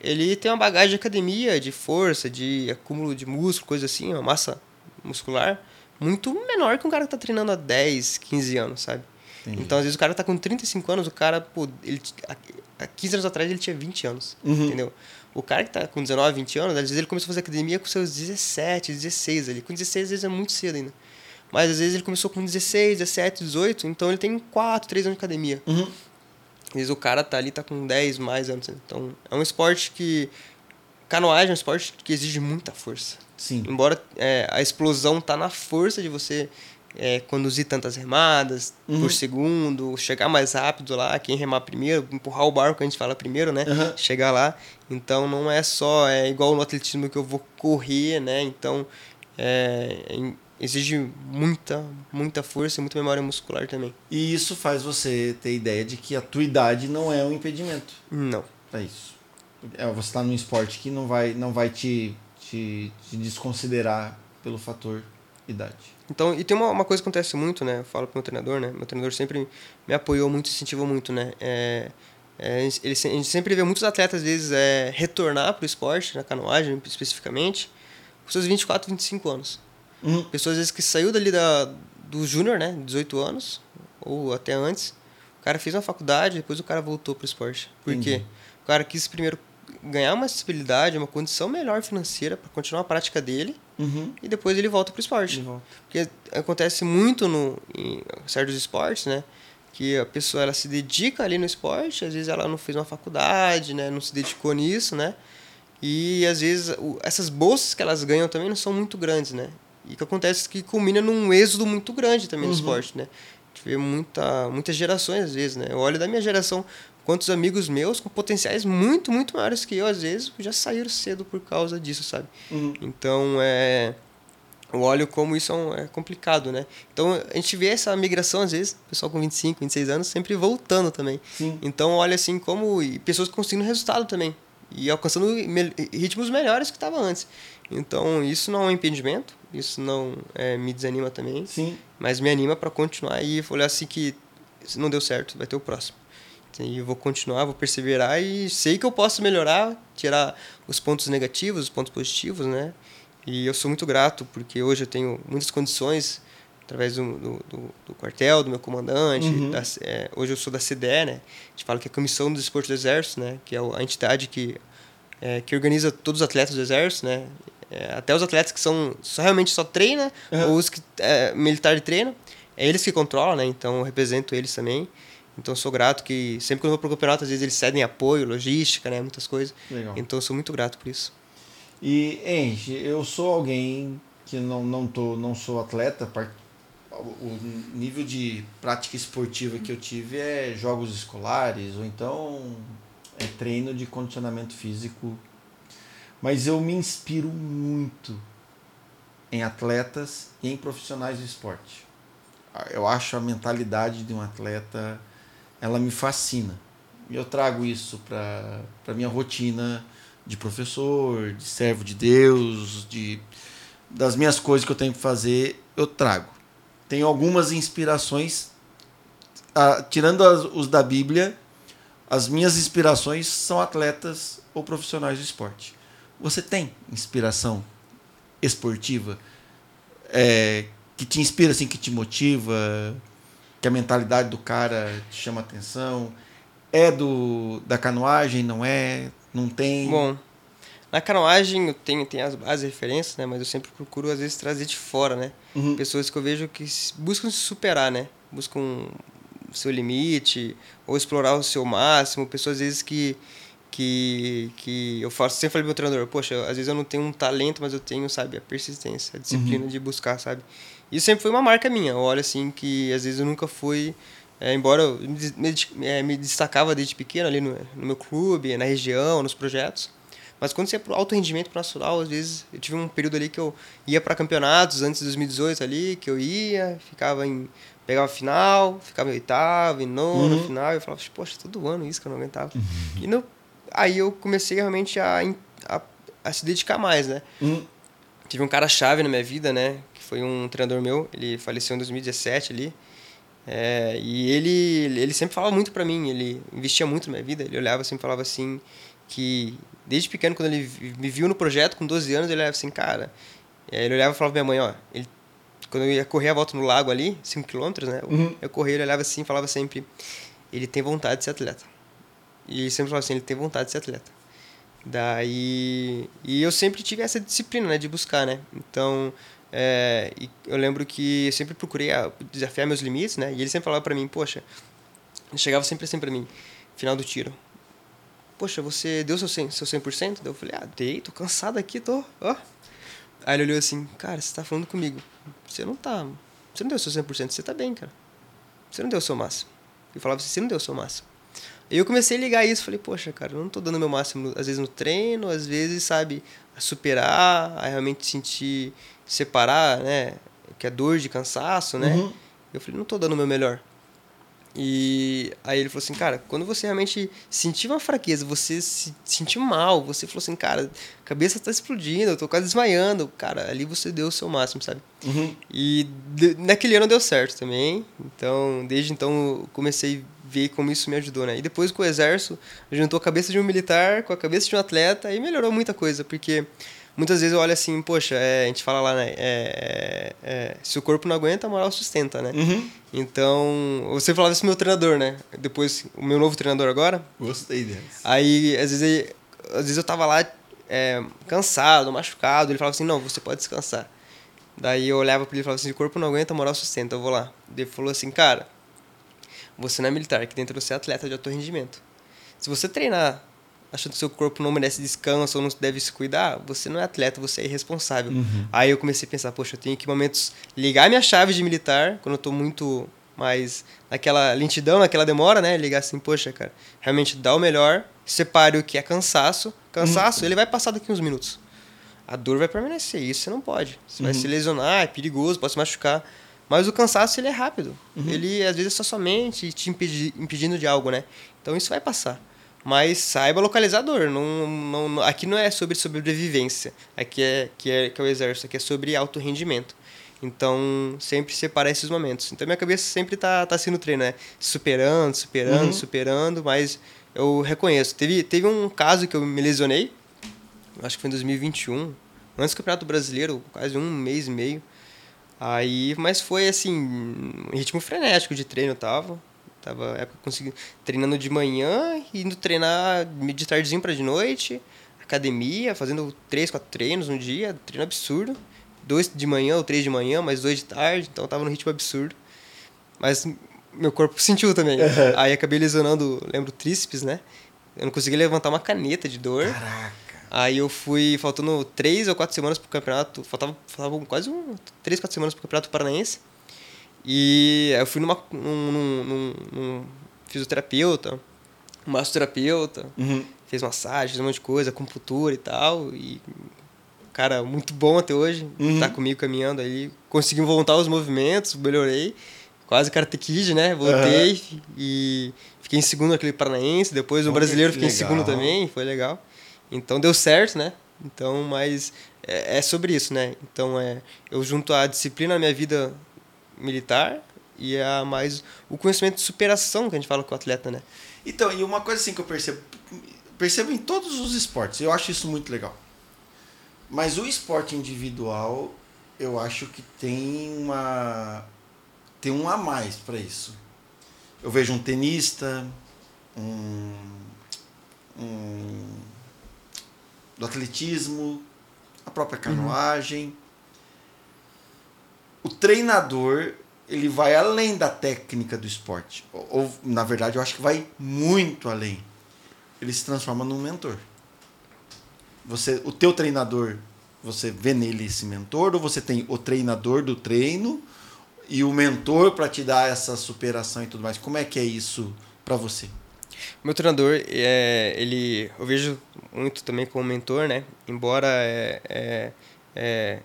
ele tem uma bagagem de academia, de força, de acúmulo de músculo, coisa assim, uma massa muscular muito menor que um cara que tá treinando há 10, 15 anos, sabe? Entendi. Então, às vezes o cara tá com 35 anos, o cara, pô, ele, há- há 15 anos atrás ele tinha 20 anos, Uhum. entendeu? O cara que tá com 19, 20 anos, às vezes ele começou a fazer academia com seus 17, 16 ali. Com 16, às vezes é muito cedo ainda. Mas às vezes ele começou com 16, 17, 18, então ele tem 4, 3 anos de academia. Uhum. Às vezes o cara tá ali, tá com 10 mais anos. Então é um esporte que. Canoagem é um esporte que exige muita força. Sim. Embora é, a explosão tá na força de você é, conduzir tantas remadas Uhum. por segundo, chegar mais rápido lá, quem remar primeiro, empurrar o barco, a gente fala primeiro, né? Uhum. Chegar lá. Então não é só é igual no atletismo que eu vou correr, né? Então é, em- exige muita, muita força e muita memória muscular também. E isso faz você ter ideia de que a tua idade não é um impedimento Não. para isso. É, você está num esporte que não vai, não vai te, te, te desconsiderar pelo fator idade. Então, e tem uma, uma coisa que acontece muito, né? Eu falo pro meu treinador, né? Meu treinador sempre me apoiou muito, incentivou muito, né? É, é, ele, a gente sempre vê muitos atletas, às vezes, é, retornar pro esporte, na canoagem especificamente, com seus 24, 25 anos. Uhum. Pessoas, às vezes, que saiu dali da, do júnior, né? 18 anos, ou até antes. O cara fez uma faculdade, depois o cara voltou pro esporte. Por Entendi. quê? O cara quis primeiro ganhar uma acessibilidade, uma condição melhor financeira para continuar a prática dele Uhum. e depois ele volta pro esporte. De volta. Porque acontece muito no, em certos esportes, né? Que a pessoa ela se dedica ali no esporte, às vezes ela não fez uma faculdade, né? Não se dedicou nisso, né? E às vezes o- essas bolsas que elas ganham também não são muito grandes, né? E o que acontece é que culmina num êxodo muito grande também no Uhum. esporte, né? A gente vê muita, muitas gerações às vezes, né? Eu olho da minha geração, quantos amigos meus com potenciais muito, muito maiores que eu, às vezes, já saíram cedo por causa disso, sabe? Uhum. Então, é, eu olho como isso é, um- é complicado, né? Então, a gente vê essa migração, às vezes, pessoal com 25, 26 anos, sempre voltando também. Sim. Então, olha assim como... E pessoas conseguindo resultado também. E alcançando me- ritmos melhores que estavam antes. Então, isso não é um impedimento. Isso não é, me desanima também. Sim. Mas me anima para continuar e olhar assim que se não deu certo, vai ter o próximo. E vou continuar, vou perseverar e sei que eu posso melhorar, tirar os pontos negativos, os pontos positivos, né? E eu sou muito grato porque hoje eu tenho muitas condições através do, do, do, do quartel, do meu comandante. Uhum. Da, é, hoje eu sou da CDE, né? A gente fala que é a Comissão do Esporte do Exército, né? Que é a entidade que, é, que organiza todos os atletas do Exército, né? É, até os atletas que são só, realmente só treina, Uhum. ou os que é, militar treina, é eles que controlam, né? Então eu represento eles também. Então eu sou grato que sempre que eu vou pro campeonato, às vezes eles cedem apoio, logística, né? Muitas coisas. Legal. Então eu sou muito grato por isso. E, Enche, eu sou alguém que não, não, tô, não sou atleta. par- O nível de prática esportiva que eu tive é jogos escolares, ou então é treino de condicionamento físico. Mas eu me inspiro muito em atletas e em profissionais do esporte. Eu acho a mentalidade de um atleta, ela me fascina. E eu trago isso para a minha rotina de professor, de servo de Deus, de das minhas coisas que eu tenho que fazer, eu trago. Tenho algumas inspirações, ah, tirando as- os da Bíblia, as minhas inspirações são atletas ou profissionais do esporte. Você tem inspiração esportiva é, que te inspira, assim, que te motiva, que a mentalidade do cara te chama atenção? É do da canoagem, não é? Não tem? Bom, na canoagem eu tenho, tenho as bases de referências, né? Mas eu sempre procuro, às vezes, trazer de fora, né? Uhum. Pessoas que eu vejo que buscam se superar, né? Buscam o seu limite ou explorar o seu máximo. Pessoas, às vezes, que, que, que eu faço, sempre falei pro meu treinador, poxa, às vezes eu não tenho um talento, mas eu tenho, sabe, a persistência, a disciplina de buscar, sabe? Isso sempre foi uma marca minha. Eu olho, assim, que às vezes eu nunca fui... é, embora eu me, é, me destacava desde pequeno ali no, no meu clube, na região, nos projetos, mas quando você é pro alto rendimento pro nacional, às vezes eu tive um período ali que eu ia para campeonatos antes de 2018 ali, que eu ia, ficava em pegava final, ficava em oitavo, em nono, Uhum. final, e eu falava, poxa, todo ano isso que eu não aguentava. E no, aí eu comecei realmente a, a, a se dedicar mais, né? Hum, Tive um cara chave na minha vida, né? Foi um treinador meu. Ele faleceu em 2017 ali. É, e ele, ele sempre falava muito pra mim. Ele investia muito na minha vida. Ele olhava assim e falava assim que... Desde pequeno, quando ele me viu no projeto, com 12 anos, ele olhava assim, cara... é, Ele olhava e falava pra minha mãe, ó... Ele, quando eu ia correr a volta no lago ali, 5 quilômetros, né? Eu, Uhum. eu corria, ele olhava assim falava sempre... Ele tem vontade de ser atleta. E ele sempre falava assim, ele tem vontade de ser atleta. Daí. E eu sempre tive essa disciplina, né, de buscar, né? Então, é, e eu lembro que eu sempre procurei desafiar meus limites, né? E ele sempre falava pra mim, poxa, ele chegava sempre assim pra mim, final do tiro. Poxa, você deu seu 100%? Seu 100%? Daí eu falei, ah, dei, tô cansado aqui, tô, ó. Aí ele olhou assim, cara, você tá falando comigo. Você não tá. Você não deu seu 100%, você tá bem, cara. Você não deu seu máximo. Eu falava assim, você não deu seu máximo. E eu comecei a ligar isso, falei, poxa, cara, eu não tô dando meu máximo, às vezes no treino, às vezes, sabe, a superar, a realmente sentir, separar, né, que é dor de cansaço, né? Uhum. Eu falei, não tô dando o meu melhor. E aí ele falou assim, cara, quando você realmente sentir uma fraqueza, você se sentir mal, você falou assim, cara, a cabeça tá explodindo, eu tô quase desmaiando, cara, ali você deu o seu máximo, sabe? Uhum. E de- naquele ano deu certo também. Então, desde então eu comecei a ver como isso me ajudou, né? E depois com o exército, juntou a cabeça de um militar com a cabeça de um atleta e melhorou muita coisa, porque muitas vezes eu olho assim, poxa, é, a gente fala lá, né? é, é, é, se o corpo não aguenta, a moral sustenta, né? Uhum. Então, você falava isso pro meu treinador, né? Depois, o meu novo treinador agora, Gostei dessa. Aí, às vezes, às vezes eu tava lá é, cansado, machucado. Ele falava assim: Não, você pode descansar. Daí eu olhava pra ele e falava assim: O corpo não aguenta, a moral sustenta, eu vou lá. Ele falou assim: Cara, você não é militar, aqui dentro você é atleta de alto rendimento. Se você treinar achando que seu corpo não merece descanso ou não deve se cuidar, você não é atleta, você é irresponsável. Aí eu comecei a pensar: Poxa, eu tenho que, momentos, ligar minha chave de militar, quando eu tô muito mais naquela lentidão, naquela demora, né? Ligar assim: Poxa, cara, realmente dá o melhor, separe o que é cansaço. Cansaço, ele vai passar daqui uns minutos a dor vai permanecer. Isso você não pode. Você vai se lesionar, é perigoso, pode se machucar. Mas o cansaço, ele é rápido. Ele, às vezes, é só sua mente te impedi- impedindo de algo, né? Então, isso vai passar. Mas saiba localizar a dor. Não, não, não- aqui não é sobre sobrevivência. Aqui é que, é que é o exército. Aqui é sobre alto rendimento. Então, sempre separar esses momentos. Então, minha cabeça sempre tá, tá sendo treino, né? Superando, superando, Uhum. superando, mas eu reconheço. Teve, teve um caso que eu me lesionei, acho que foi em 2021, antes do Campeonato Brasileiro, quase um mês e meio. Aí, mas foi assim, um ritmo frenético de treino eu tava. Tava época que eu consegui treinando de manhã, indo treinar de tardezinho para de noite, academia, fazendo três, quatro treinos no dia, treino absurdo. Dois de manhã ou três de manhã, mais dois de tarde, então tava num ritmo absurdo. Mas meu corpo <laughs> sentiu também. Aí acabei lesionando, lembro, o tríceps, né? Eu não consegui levantar uma caneta de dor. Caraca. Aí eu fui, faltando três ou quatro semanas pro campeonato, faltava, faltavam quase um, três, quatro semanas pro campeonato paranaense. E aí eu fui numa, num, num, num, num fisioterapeuta, um massoterapeuta, Uhum. fez massagem, fez um monte de coisa, acupuntura e tal. E, cara, muito bom até hoje, Uhum. tá comigo caminhando aí. Consegui voltar os movimentos, melhorei. Quase Karate Kid, né? Voltei e fiquei em segundo naquele paranaense. Depois no Olha brasileiro que fiquei em segundo legal. também, foi legal. Então deu certo, né? Então, mas é, é sobre isso, né? Então é, eu junto a disciplina na minha vida militar e a mais o conhecimento de superação que a gente fala com o atleta, né? Então, e uma coisa assim que eu percebo, percebo em todos os esportes, eu acho isso muito legal. Mas o esporte individual, eu acho que tem uma tem um a mais para isso. Eu vejo um tenista, um, um do atletismo, a própria canoagem. O treinador, ele vai além da técnica do esporte. Ou, ou, na verdade, eu acho que vai muito além. Ele se transforma num mentor. Você, o teu treinador, você vê nele esse mentor ou você tem o treinador do treino e o mentor para te dar essa superação e tudo mais? Como é que é isso para você? Meu treinador, é, ele, eu vejo muito também como mentor, né? Embora é, é, é,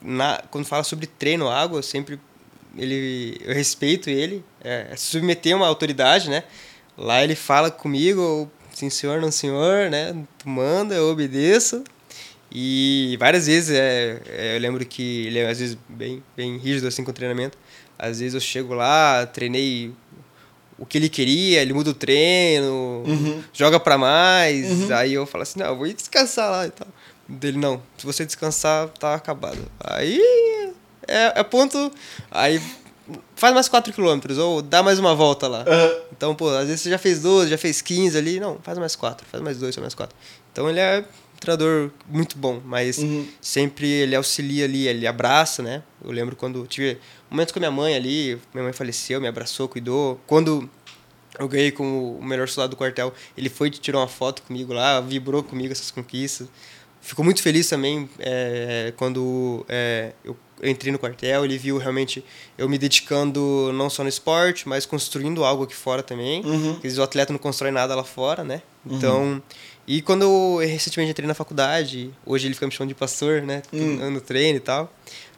na, quando fala sobre treino, água, eu sempre ele, eu respeito ele, é, submeter uma autoridade, né? Lá ele fala comigo, sim senhor, não senhor, né? Tu manda, eu obedeço. E várias vezes, é, é, eu lembro que ele é às vezes bem, bem rígido assim com o treinamento. Às vezes eu chego lá, treinei o que ele queria, ele muda o treino, Uhum. joga pra mais. Uhum. Aí eu falo assim, não, eu vou ir descansar lá e tal. Dele, não, se você descansar, tá acabado. Aí é, é ponto. Aí faz mais 4 km ou dá mais uma volta lá. Então, pô, às vezes você já fez 12, já fez 15 ali. Não, faz mais 4, faz mais 2, faz mais 4. Então ele é treinador muito bom, mas Uhum. sempre ele auxilia ali, ele abraça, né? Eu lembro quando tive momentos com a minha mãe ali, minha mãe faleceu, me abraçou, cuidou. Quando eu ganhei como o melhor soldado do quartel, ele foi tirou uma foto comigo lá, vibrou comigo essas conquistas. Ficou muito feliz também é, quando é, eu entrei no quartel, ele viu realmente eu me dedicando não só no esporte, mas construindo algo aqui fora também. Uhum. Porque o atleta não constrói nada lá fora, né? Então, e quando eu recentemente entrei na faculdade, hoje ele fica me chamando de pastor, né? Hum. No treino e tal.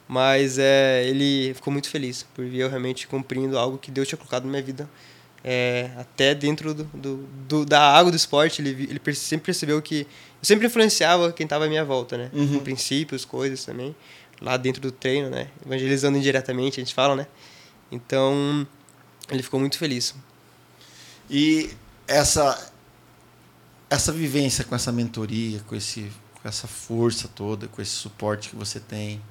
Mas é, ele ficou muito feliz por ver eu realmente cumprindo algo que Deus tinha colocado na minha vida. É, até dentro do, do, do- da água do esporte, ele, ele sempre percebeu que eu sempre influenciava quem estava à minha volta, né? Uhum. Princípios, coisas também. Lá dentro do treino, né? Evangelizando indiretamente, a gente fala, né? Então, ele ficou muito feliz. E essa essa vivência com essa mentoria, com esse com essa força toda, com esse suporte que você tem.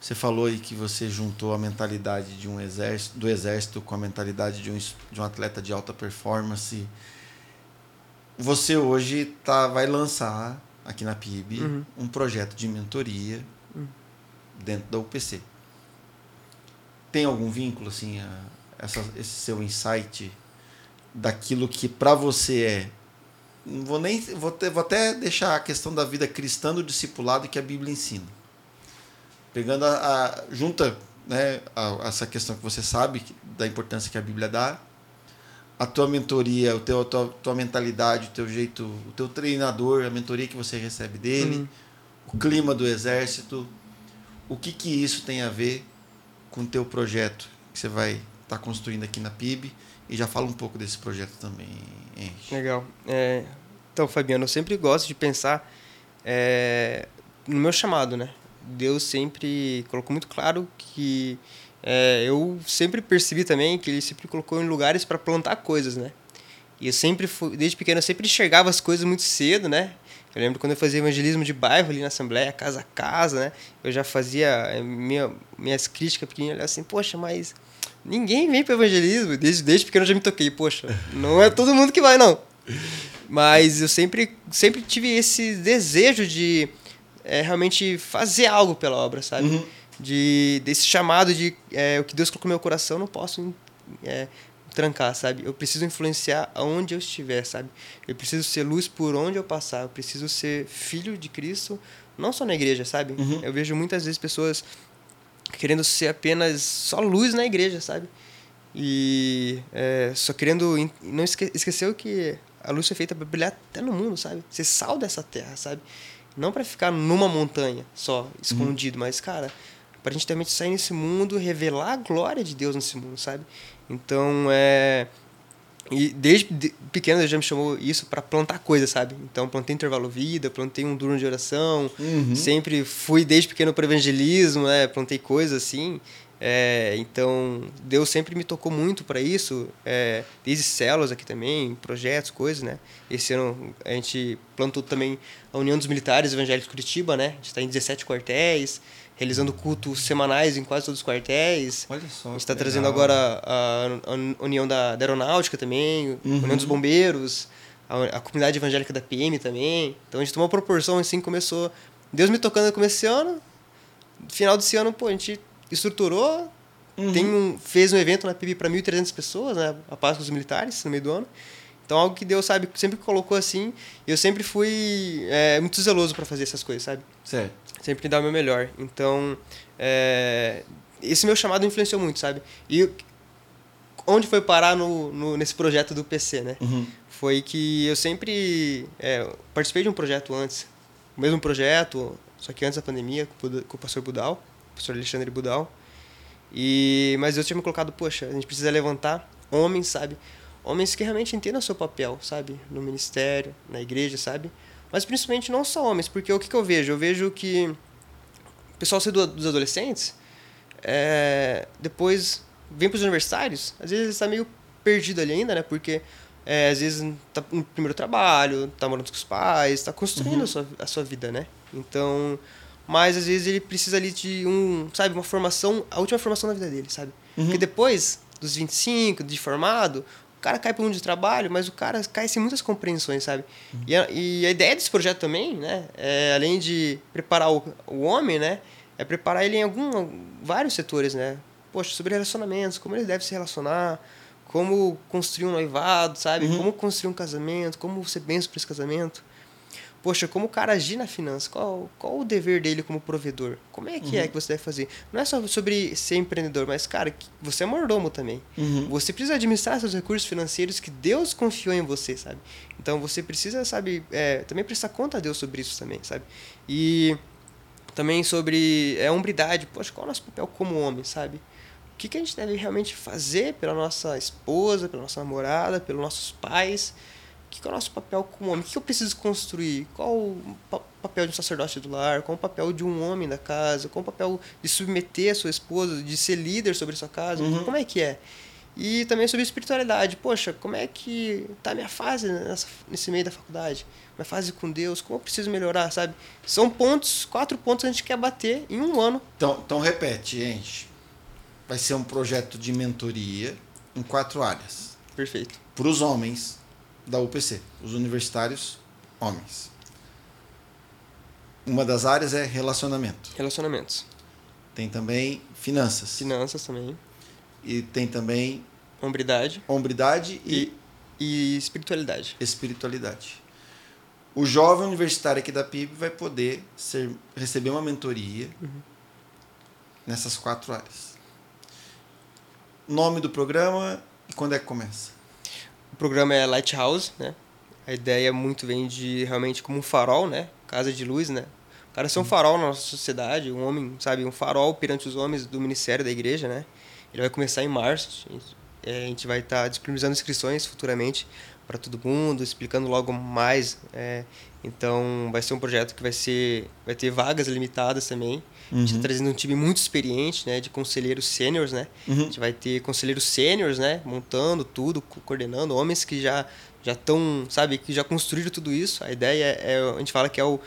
Você falou aí que você juntou a mentalidade de um exército, do exército com a mentalidade de um, de um atleta de alta performance. Você hoje tá, vai lançar aqui na PIB Uhum. um projeto de mentoria dentro da UPC. Tem algum vínculo assim a essa, esse seu insight daquilo que para você é não vou nem vou, te- vou até deixar a questão da vida cristã do discipulado que a Bíblia ensina pegando a, a junta né a- essa questão que você sabe da importância que a Bíblia dá a tua mentoria o teu a tua, tua mentalidade o teu jeito o teu treinador a mentoria que você recebe dele Uhum. o clima do exército o que que isso tem a ver com o teu projeto que você vai estar construindo aqui na PIB e já fala um pouco desse projeto também, Henrique. Legal. É, então, Fabiano, eu sempre gosto de pensar é, no meu chamado, né? Deus sempre colocou muito claro que é, eu sempre percebi também que Ele sempre colocou em lugares para plantar coisas, né? E eu sempre fui, desde pequeno, eu sempre enxergava as coisas muito cedo, né? Eu lembro quando eu fazia evangelismo de bairro ali na Assembleia, casa a casa, né? Eu já fazia eh, minha, minhas críticas pequenininhas, assim, poxa, mas ninguém vem para evangelismo. Desde, desde pequeno eu já me toquei, poxa, não é todo mundo que vai, não. Mas eu sempre, sempre tive esse desejo de é, realmente fazer algo pela obra, sabe? Uhum. De, desse chamado de é, o que Deus colocou no meu coração, eu não posso é, trancar, sabe? Eu preciso influenciar aonde eu estiver, sabe? Eu preciso ser luz por onde eu passar. Eu preciso ser filho de Cristo, não só na igreja, sabe? Uhum. Eu vejo muitas vezes pessoas querendo ser apenas só luz na igreja, sabe? E é, só querendo não esque esqueceu que a luz foi feita para brilhar até no mundo, sabe? Ser sal dessa terra, sabe? Não para ficar numa montanha só, escondido, uhum. mas cara, para a gente também sair nesse mundo, revelar a glória de Deus nesse mundo, sabe? Então, é. E desde pequeno ele já me chamou isso para plantar coisas, sabe? Então, plantei intervalo vida, plantei um durno de oração. Uhum. Sempre fui desde pequeno para evangelismo, né? Plantei coisas assim. É, então, Deus sempre me tocou muito para isso, é, desde células aqui também, projetos, coisas, né? Esse ano a gente plantou também a União dos Militares Evangélicos Curitiba, né? A gente está em 17 quartéis realizando cultos semanais em quase todos os quartéis. Olha só. A gente está trazendo agora a, a, União da, da Aeronáutica também, uhum. a União dos Bombeiros, a, a, comunidade evangélica da PM também. Então a gente tomou uma proporção assim, começou. Deus me tocando no começo desse ano. Final desse ano, pô, a gente estruturou, uhum. tem um, fez um evento na PIB para 1.300 pessoas, né? A Páscoa dos Militares, no meio do ano. Então, algo que Deus, sabe, sempre colocou assim. Eu sempre fui é, muito zeloso para fazer essas coisas, sabe? Certo sempre dar o meu melhor. Então, é, esse meu chamado influenciou muito, sabe? E onde foi parar no, no nesse projeto do PC, né? Uhum. Foi que eu sempre é, participei de um projeto antes, o mesmo projeto, só que antes da pandemia, com, o pastor Budal, o pastor Alexandre Budal. E, mas eu tinha me colocado, poxa, a gente precisa levantar homens, sabe? Homens que realmente entendam o seu papel, sabe? No ministério, na igreja, sabe? Mas principalmente não só homens, porque o que, que eu vejo? Eu vejo que o pessoal sai dos adolescentes, é, depois vem para os universitários, às vezes está meio perdido ali ainda, né? Porque é, às vezes tá no primeiro trabalho, tá morando com os pais, está construindo uhum. a, sua, a sua vida, né? Então, mas às vezes ele precisa ali de um, sabe, uma formação, a última formação da vida dele, sabe? Uhum. Porque depois dos 25, de formado, o cara cai para um de trabalho, mas o cara cai sem muitas compreensões, sabe? Uhum. E, a, e, a, ideia desse projeto também, né, é, além de preparar o, o homem, né, é preparar ele em algum, vários setores, né? Poxa, sobre relacionamentos, como ele deve se relacionar, como construir um noivado, sabe? Uhum. Como construir um casamento, como ser benção para esse casamento poxa, como o cara agir na finança, qual, qual o dever dele como provedor? Como é que é uhum. é que você deve fazer? Não é só sobre ser empreendedor, mas, cara, você é mordomo também. Uhum. Você precisa administrar seus recursos financeiros que Deus confiou em você, sabe? Então você precisa, sabe, é, também prestar conta a Deus sobre isso também, sabe? E também sobre é, hombridade, poxa, qual é o nosso papel como homem, sabe? O que, que a gente deve realmente fazer pela nossa esposa, pela nossa namorada, pelos nossos pais? Que é o nosso papel como homem? O que eu preciso construir? Qual o papel de um sacerdote do lar? Qual o papel de um homem da casa? Qual o papel de submeter a sua esposa, de ser líder sobre a sua casa? Uhum. Como é que é? E também sobre espiritualidade. Poxa, como é que tá a minha fase nessa, nesse meio da faculdade? Minha fase com Deus? Como eu preciso melhorar, sabe? São pontos, quatro pontos que a gente quer bater em um ano. Então, então repete, gente. Vai ser um projeto de mentoria em quatro áreas. Perfeito. Para os homens, da UPC, os universitários homens. Uma das áreas é relacionamento. Relacionamentos. Tem também finanças. Finanças também. E tem também hombridade. Hombridade e, e, e espiritualidade. Espiritualidade. O jovem universitário aqui da PIB vai poder ser, receber uma mentoria uhum. nessas quatro áreas. Nome do programa e quando é que começa? Programa é Lighthouse, né? A ideia muito vem de realmente como um farol, né? Casa de luz, né? O cara ser um farol na nossa sociedade, um homem, sabe? Um farol perante os homens do ministério da igreja, né? Ele vai começar em março. A gente, é, vai estar tá disponibilizando inscrições futuramente para todo mundo, explicando logo mais. É, então vai ser um projeto que vai ser vai ter vagas limitadas também. Uhum. A gente está trazendo um time muito experiente, né, de conselheiros sêniores, né? Uhum. A gente vai ter conselheiros sêniores, né, montando tudo, coordenando, homens que já já estão, sabe, que já construíram tudo isso. A ideia é, é a gente fala que é o,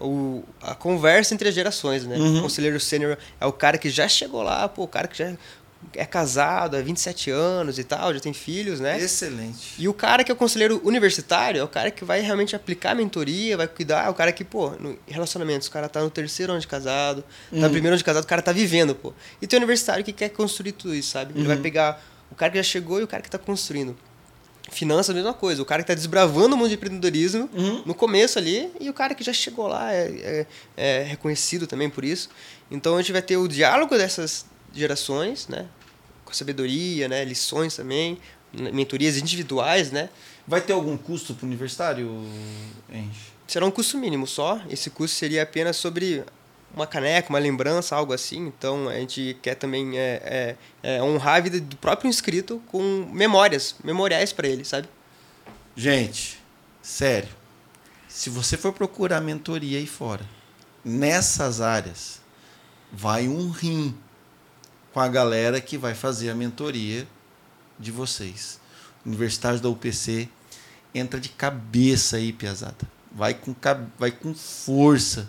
o, a conversa entre as gerações, né? Uhum. O conselheiro sênior é o cara que já chegou lá, pô, o cara que já é casado há 27 anos e tal, já tem filhos, né? Excelente. E o cara que é o conselheiro universitário é o cara que vai realmente aplicar a mentoria, vai cuidar, é o cara que, pô, no relacionamentos, o cara tá no terceiro ano de casado, tá no uhum. primeiro ano de casado, o cara tá vivendo, pô. E tem o universitário que quer construir tudo isso, sabe? Ele vai uhum. pegar o cara que já chegou e o cara que tá construindo. Finanças, a mesma coisa. O cara que está desbravando o mundo de empreendedorismo uhum. no começo ali e o cara que já chegou lá é, é, é, reconhecido também por isso. Então a gente vai ter o diálogo dessas gerações, né? Com sabedoria, né? Lições também, mentorias individuais, né? Vai ter algum custo para o universitário, Enche? Será um custo mínimo só. Esse custo seria apenas sobre uma caneca, uma lembrança, algo assim. Então a gente quer também é, é, é honrar a vida do próprio inscrito com memórias, memoriais para ele, sabe? Gente, sério. Se você for procurar mentoria aí fora, nessas áreas, vai um rim com a galera que vai fazer a mentoria de vocês. Universitários da UPC entra de cabeça aí, piazada. Vai com, vai com força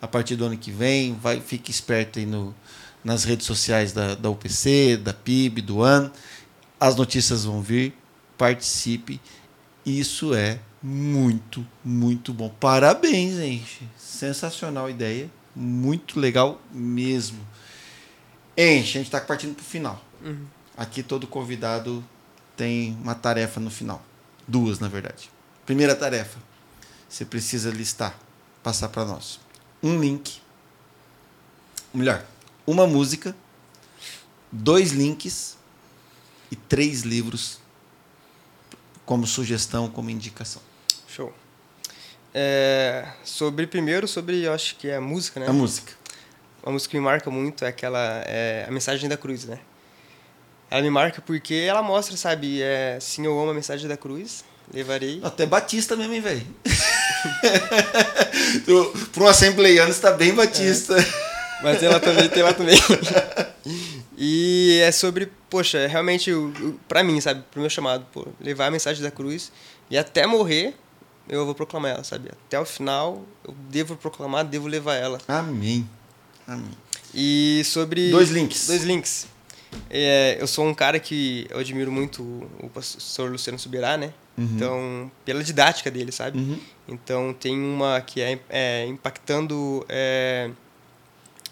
a partir do ano que vem. Vai, fique esperto aí no, nas redes sociais da, da UPC, da PIB, do AN. As notícias vão vir. Participe. Isso é muito, muito bom. Parabéns, gente. Sensacional ideia. Muito legal mesmo. Enche, a gente está partindo para o final. Uhum. Aqui todo convidado tem uma tarefa no final. Duas, na verdade. Primeira tarefa. Você precisa listar, passar para nós um link, melhor, uma música, dois links e três livros como sugestão, como indicação. Show. É, sobre primeiro sobre eu acho que é a música, né? A música. Uma música que me marca muito é aquela é, a mensagem da cruz, né? Ela me marca porque ela mostra, sabe, é, sim, eu amo a mensagem da cruz, levarei. Até Batista mesmo, hein, velho? <laughs> Para um assembleiano está bem batista. É. Mas ela também tem lá também. e é sobre, poxa, é realmente para mim, sabe, pro meu chamado, pô, levar a mensagem da cruz e até morrer eu vou proclamar ela, sabe? Até o final eu devo proclamar, devo levar ela. Amém. Amém. E sobre dois links. Dois links. É, eu sou um cara que eu admiro muito o pastor Luciano Subirá, né? Uhum. Então, pela didática dele, sabe? Uhum. Então, tem uma que é, é impactando. É,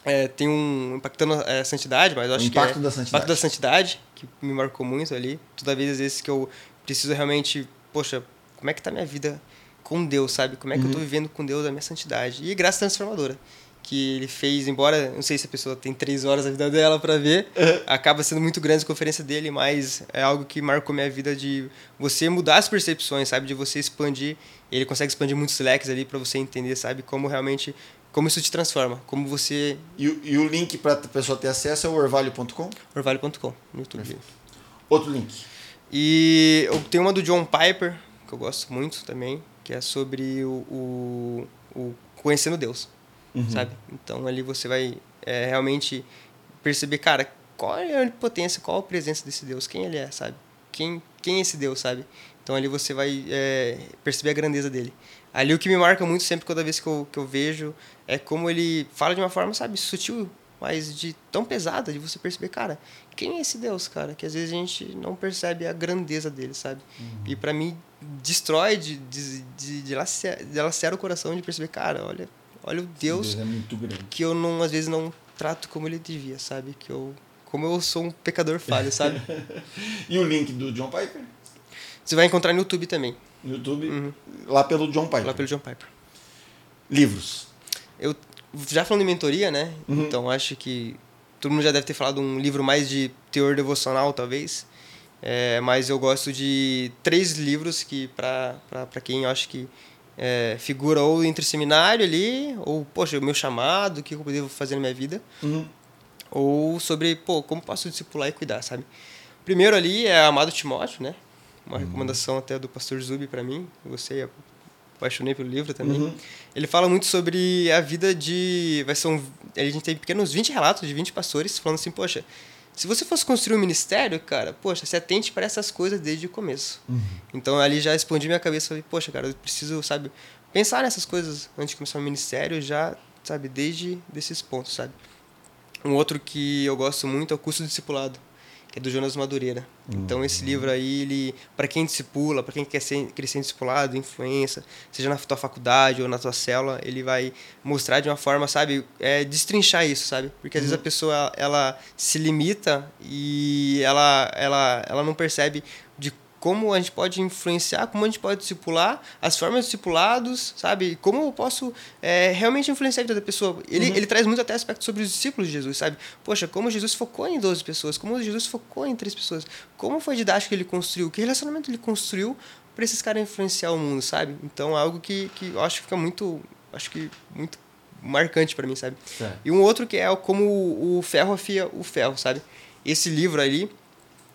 é, tem um impactando a santidade, mas eu acho o que é. da santidade. Impacto da santidade, que me marcou muito ali. Toda vez, às vezes, que eu preciso realmente. Poxa, como é que tá minha vida com Deus, sabe? Como é que uhum. eu tô vivendo com Deus a minha santidade? E graça transformadora que ele fez, embora não sei se a pessoa tem três horas da vida dela para ver, uhum. acaba sendo muito grande a conferência dele, mas é algo que marcou minha vida de você mudar as percepções, sabe, de você expandir. Ele consegue expandir muitos leques ali para você entender, sabe, como realmente como isso te transforma, como você e, e o link para a pessoa ter acesso é o orvalho.com? orvalho.com no YouTube. Perfeito. Outro link. E eu tenho uma do John Piper que eu gosto muito também, que é sobre o, o, o conhecendo Deus uhum. sabe? Então ali você vai é, realmente perceber, cara, qual é a potência, qual a presença desse Deus, quem ele é, sabe? Quem, quem é esse Deus, sabe? Então ali você vai é, perceber a grandeza dele. Ali o que me marca muito sempre, toda vez que eu, que eu vejo, é como ele fala de uma forma, sabe, sutil, mas de tão pesada, de você perceber, cara, quem é esse Deus, cara? Que às vezes a gente não percebe a grandeza dele, sabe? Uhum. E para mim, destrói, de, de, de, de, lacear, de lacear o coração de perceber, cara, olha, olha o Deus, Deus é que eu não às vezes não trato como ele devia, sabe? Que eu como eu sou um pecador falho, sabe? <laughs> e o link do John Piper? Você vai encontrar no YouTube também. No YouTube, uhum. lá pelo John Piper. Lá pelo John Piper. Livros. Eu já falando de mentoria, né? Uhum. Então acho que todo mundo já deve ter falado um livro mais de teor devocional, talvez. É, mas eu gosto de três livros que para quem eu acho que é, figura ou entre seminário ali, ou, poxa, o meu chamado, o que eu devo fazer na minha vida, uhum. ou sobre, pô, como posso discipular e cuidar, sabe? Primeiro ali é Amado Timóteo, né? uma recomendação até do pastor Zubi para mim. Eu gostei, apaixonei pelo livro também. Uhum. Ele fala muito sobre a vida de. Vai ser um, a gente tem pequenos 20 relatos de 20 pastores falando assim, poxa, se você fosse construir um ministério, cara, poxa, se atente para essas coisas desde o começo. Uhum. Então ali já expondi minha cabeça falei, poxa, cara, eu preciso, sabe, pensar nessas coisas antes de começar o ministério, já, sabe, desde desses pontos, sabe. Um outro que eu gosto muito é o curso discipulado é do Jonas Madureira. Uhum. Então esse livro aí, ele para quem discipula, para quem quer ser, crescer discipulado, influência, seja na tua faculdade ou na tua célula, ele vai mostrar de uma forma, sabe, é, destrinchar isso, sabe? Porque às uhum. vezes a pessoa ela se limita e ela ela ela não percebe de como a gente pode influenciar, como a gente pode discipular, as formas de discipulados, sabe? Como eu posso é, realmente influenciar a vida da pessoa. Ele, uhum. ele traz muito até aspecto sobre os discípulos de Jesus, sabe? Poxa, como Jesus focou em 12 pessoas, como Jesus focou em três pessoas, como foi a didática que ele construiu, que relacionamento ele construiu para esses caras influenciar o mundo, sabe? Então é algo que, que eu acho que fica muito, acho que muito marcante para mim, sabe? É. E um outro que é como o ferro afia o ferro, sabe? Esse livro ali,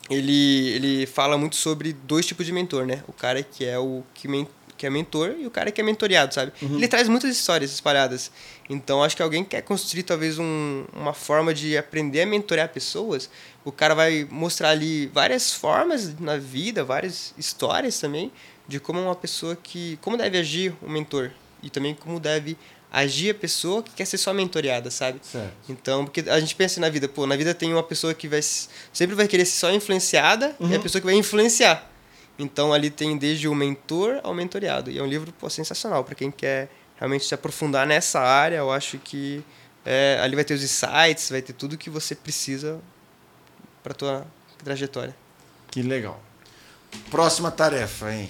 ele, ele fala muito sobre dois tipos de mentor, né? O cara que é o que, men que é mentor e o cara que é mentoreado, sabe? Uhum. Ele traz muitas histórias espalhadas. Então, acho que alguém quer construir talvez um, uma forma de aprender a mentorear pessoas, o cara vai mostrar ali várias formas na vida, várias histórias também de como uma pessoa que como deve agir o mentor e também como deve agir a pessoa que quer ser só mentoreada, sabe? Certo. Então, porque a gente pensa na vida, pô, na vida tem uma pessoa que vai sempre vai querer ser só influenciada uhum. e a uhum. pessoa que vai influenciar. Então ali tem desde o mentor ao mentoreado. E é um livro pô, sensacional para quem quer realmente se aprofundar nessa área. Eu acho que é, ali vai ter os insights, vai ter tudo que você precisa para tua trajetória. Que legal. Próxima tarefa, hein?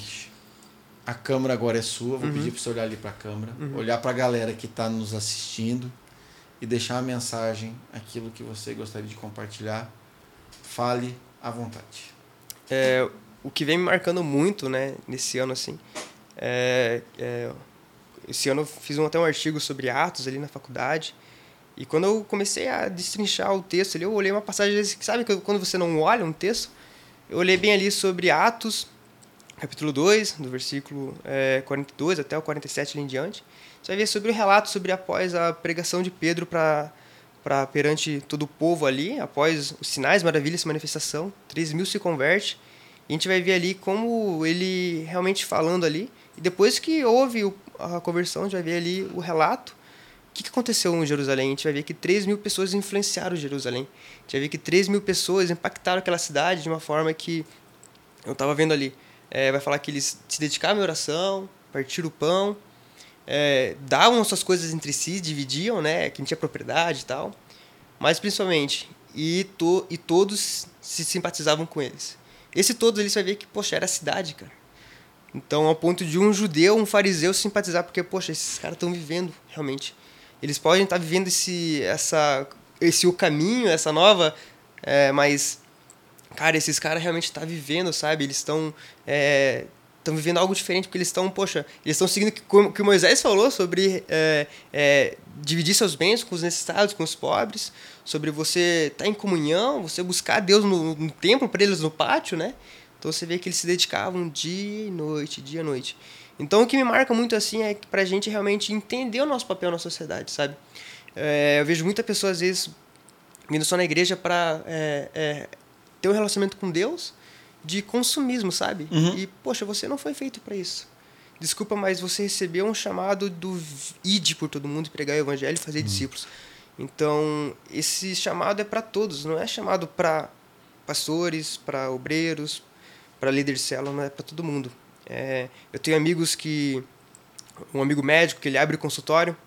A câmera agora é sua. Vou uhum. pedir para você olhar ali para a câmera, uhum. olhar para a galera que está nos assistindo e deixar uma mensagem, aquilo que você gostaria de compartilhar. Fale à vontade. É, o que vem me marcando muito, né, nesse ano assim, é, é, esse ano eu fiz um, até um artigo sobre Atos ali na faculdade. E quando eu comecei a destrinchar o texto ali, eu olhei uma passagem, sabe quando você não olha um texto? Eu olhei bem ali sobre Atos capítulo 2, do versículo é, 42 até o 47 ali em diante. Você vai ver sobre o relato sobre após a pregação de Pedro para para perante todo o povo ali, após os sinais, maravilhas, manifestação, 3 mil se converte. E a gente vai ver ali como ele realmente falando ali. E depois que houve a conversão, a gente vai ver ali o relato. O que aconteceu em Jerusalém? A gente vai ver que 3 mil pessoas influenciaram Jerusalém. A gente vai ver que 3 mil pessoas impactaram aquela cidade de uma forma que eu estava vendo ali é, vai falar que eles se dedicavam à oração, partiram o pão, é, davam suas coisas entre si, dividiam, né? Quem tinha propriedade e tal. Mas principalmente, e, to, e todos se simpatizavam com eles. Esse todos eles vai ver que, poxa, era a cidade, cara. Então, ao ponto de um judeu, um fariseu simpatizar, porque, poxa, esses caras estão vivendo realmente. Eles podem estar vivendo esse, essa, esse o caminho, essa nova, é, mas cara, esses caras realmente estão tá vivendo, sabe? Eles estão é, estão vivendo algo diferente, porque eles estão, poxa, eles estão seguindo o que o Moisés falou sobre é, é, dividir seus bens com os necessitados, com os pobres, sobre você estar tá em comunhão, você buscar Deus no, no templo, para eles no pátio, né? Então você vê que eles se dedicavam dia e noite, dia e noite. Então o que me marca muito assim é para a gente realmente entender o nosso papel na sociedade, sabe? É, eu vejo muita pessoa às vezes vindo só na igreja para é, é, ter um relacionamento com Deus de consumismo, sabe? Uhum. E, poxa, você não foi feito para isso. Desculpa, mas você recebeu um chamado do id por todo mundo, pregar o evangelho e fazer uhum. discípulos. Então, esse chamado é para todos, não é chamado para pastores, para obreiros, para líderes de célula, não é para todo mundo. É, eu tenho amigos que. Um amigo médico que ele abre o consultório,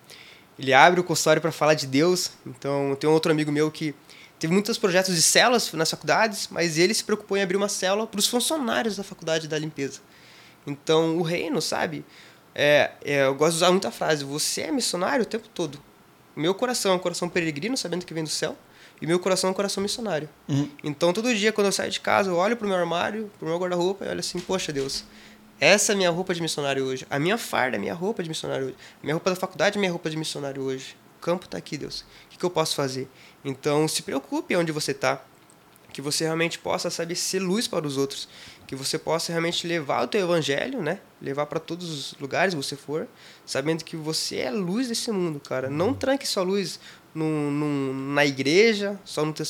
ele abre o consultório para falar de Deus. Então, eu tenho outro amigo meu que teve muitos projetos de células nas faculdades, mas ele se preocupou em abrir uma célula para os funcionários da faculdade da limpeza. Então, o reino, sabe? É, é, eu gosto de usar muita frase: você é missionário o tempo todo. Meu coração é um coração peregrino, sabendo que vem do céu, e meu coração é um coração missionário. Uhum. Então, todo dia, quando eu saio de casa, eu olho para o meu armário, para o meu guarda-roupa e olho assim: poxa, Deus, essa é a minha roupa de missionário hoje. A minha farda é minha roupa de missionário hoje. A minha roupa da faculdade é minha roupa de missionário hoje. O campo está aqui, Deus. O que, que eu posso fazer? Então, se preocupe onde você está. que você realmente possa saber ser luz para os outros, que você possa realmente levar o teu evangelho, né? Levar para todos os lugares que você for, sabendo que você é luz desse mundo, cara. Não tranque sua luz no, na igreja, só no teu,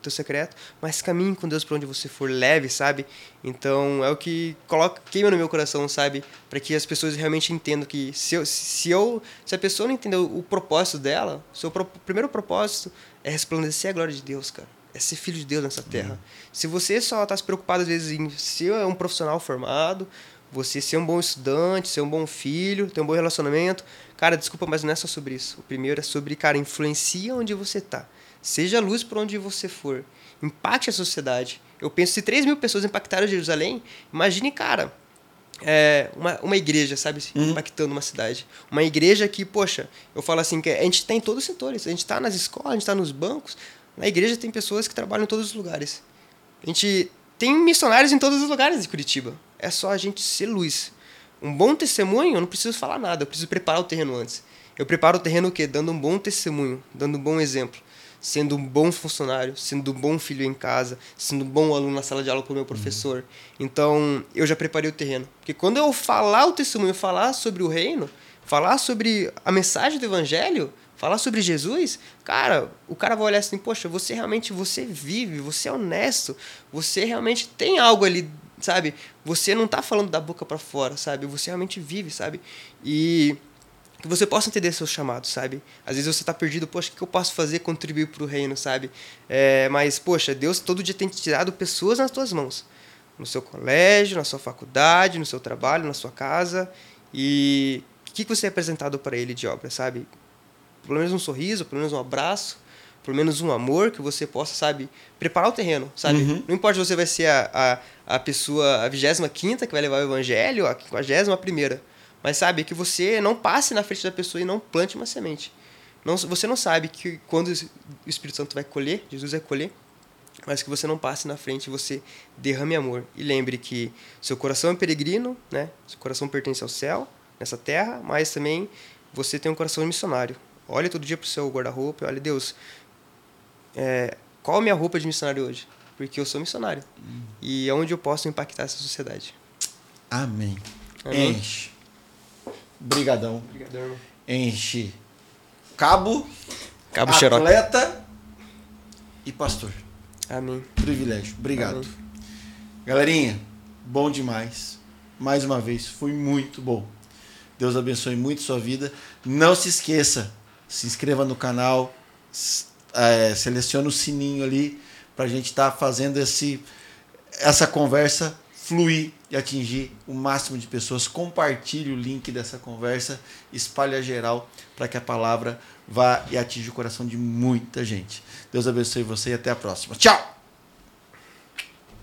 teu secreto, mas caminhe com Deus para onde você for, leve, sabe? Então é o que coloca queima no meu coração, sabe? Para que as pessoas realmente entendam que se eu, se eu se a pessoa não entender o propósito dela, o seu pro, primeiro propósito é resplandecer a glória de Deus, cara é ser filho de Deus nessa terra. Uhum. Se você só está se preocupado, às vezes, em ser um profissional formado, você ser um bom estudante, ser um bom filho, ter um bom relacionamento, cara, desculpa, mas não é só sobre isso. O primeiro é sobre, cara, influencia onde você está. Seja luz por onde você for. Impacte a sociedade. Eu penso, se 3 mil pessoas impactaram Jerusalém, imagine, cara, é, uma, uma igreja, sabe, uhum. impactando uma cidade. Uma igreja que, poxa, eu falo assim, que a gente está em todos os setores. A gente está nas escolas, a gente está nos bancos, na igreja tem pessoas que trabalham em todos os lugares. A gente tem missionários em todos os lugares de Curitiba. É só a gente ser luz. Um bom testemunho, eu não preciso falar nada, eu preciso preparar o terreno antes. Eu preparo o terreno o quê? Dando um bom testemunho, dando um bom exemplo, sendo um bom funcionário, sendo um bom filho em casa, sendo um bom aluno na sala de aula com o meu professor. Uhum. Então, eu já preparei o terreno. Porque quando eu falar o testemunho, falar sobre o reino, falar sobre a mensagem do evangelho, falar sobre Jesus, cara, o cara vai olhar assim, poxa, você realmente você vive, você é honesto, você realmente tem algo ali, sabe? Você não tá falando da boca para fora, sabe? Você realmente vive, sabe? E que você possa entender seu chamado, sabe? Às vezes você está perdido, poxa, o que eu posso fazer contribuir para o reino, sabe? É, mas, poxa, Deus todo dia tem tirado pessoas nas tuas mãos. No seu colégio, na sua faculdade, no seu trabalho, na sua casa. E o que, que você é apresentado para Ele de obra, sabe? pelo menos um sorriso, pelo menos um abraço, pelo menos um amor que você possa, sabe, preparar o terreno, sabe? Uhum. Não importa se você vai ser a, a, a pessoa, a 25 que vai levar o evangelho, a 51 primeira, mas sabe, que você não passe na frente da pessoa e não plante uma semente. Não, você não sabe que quando o Espírito Santo vai colher, Jesus vai colher, mas que você não passe na frente e você derrame amor. E lembre que seu coração é peregrino, né? Seu coração pertence ao céu, nessa terra, mas também você tem um coração missionário. Olha todo dia pro seu guarda-roupa, olha, Deus, é, qual a minha roupa de missionário hoje? Porque eu sou missionário. Hum. E é onde eu posso impactar essa sociedade. Amém. Amém. Enche. Brigadão. Obrigadão, irmão. Enche. Cabo. Cabo atleta xeroque. e pastor. Amém. Privilégio. Obrigado. Amém. Galerinha, bom demais. Mais uma vez, foi muito bom. Deus abençoe muito sua vida. Não se esqueça, se inscreva no canal, é, selecione o sininho ali para a gente estar tá fazendo esse, essa conversa fluir e atingir o máximo de pessoas. Compartilhe o link dessa conversa, espalhe a geral para que a palavra vá e atinja o coração de muita gente. Deus abençoe você e até a próxima. Tchau!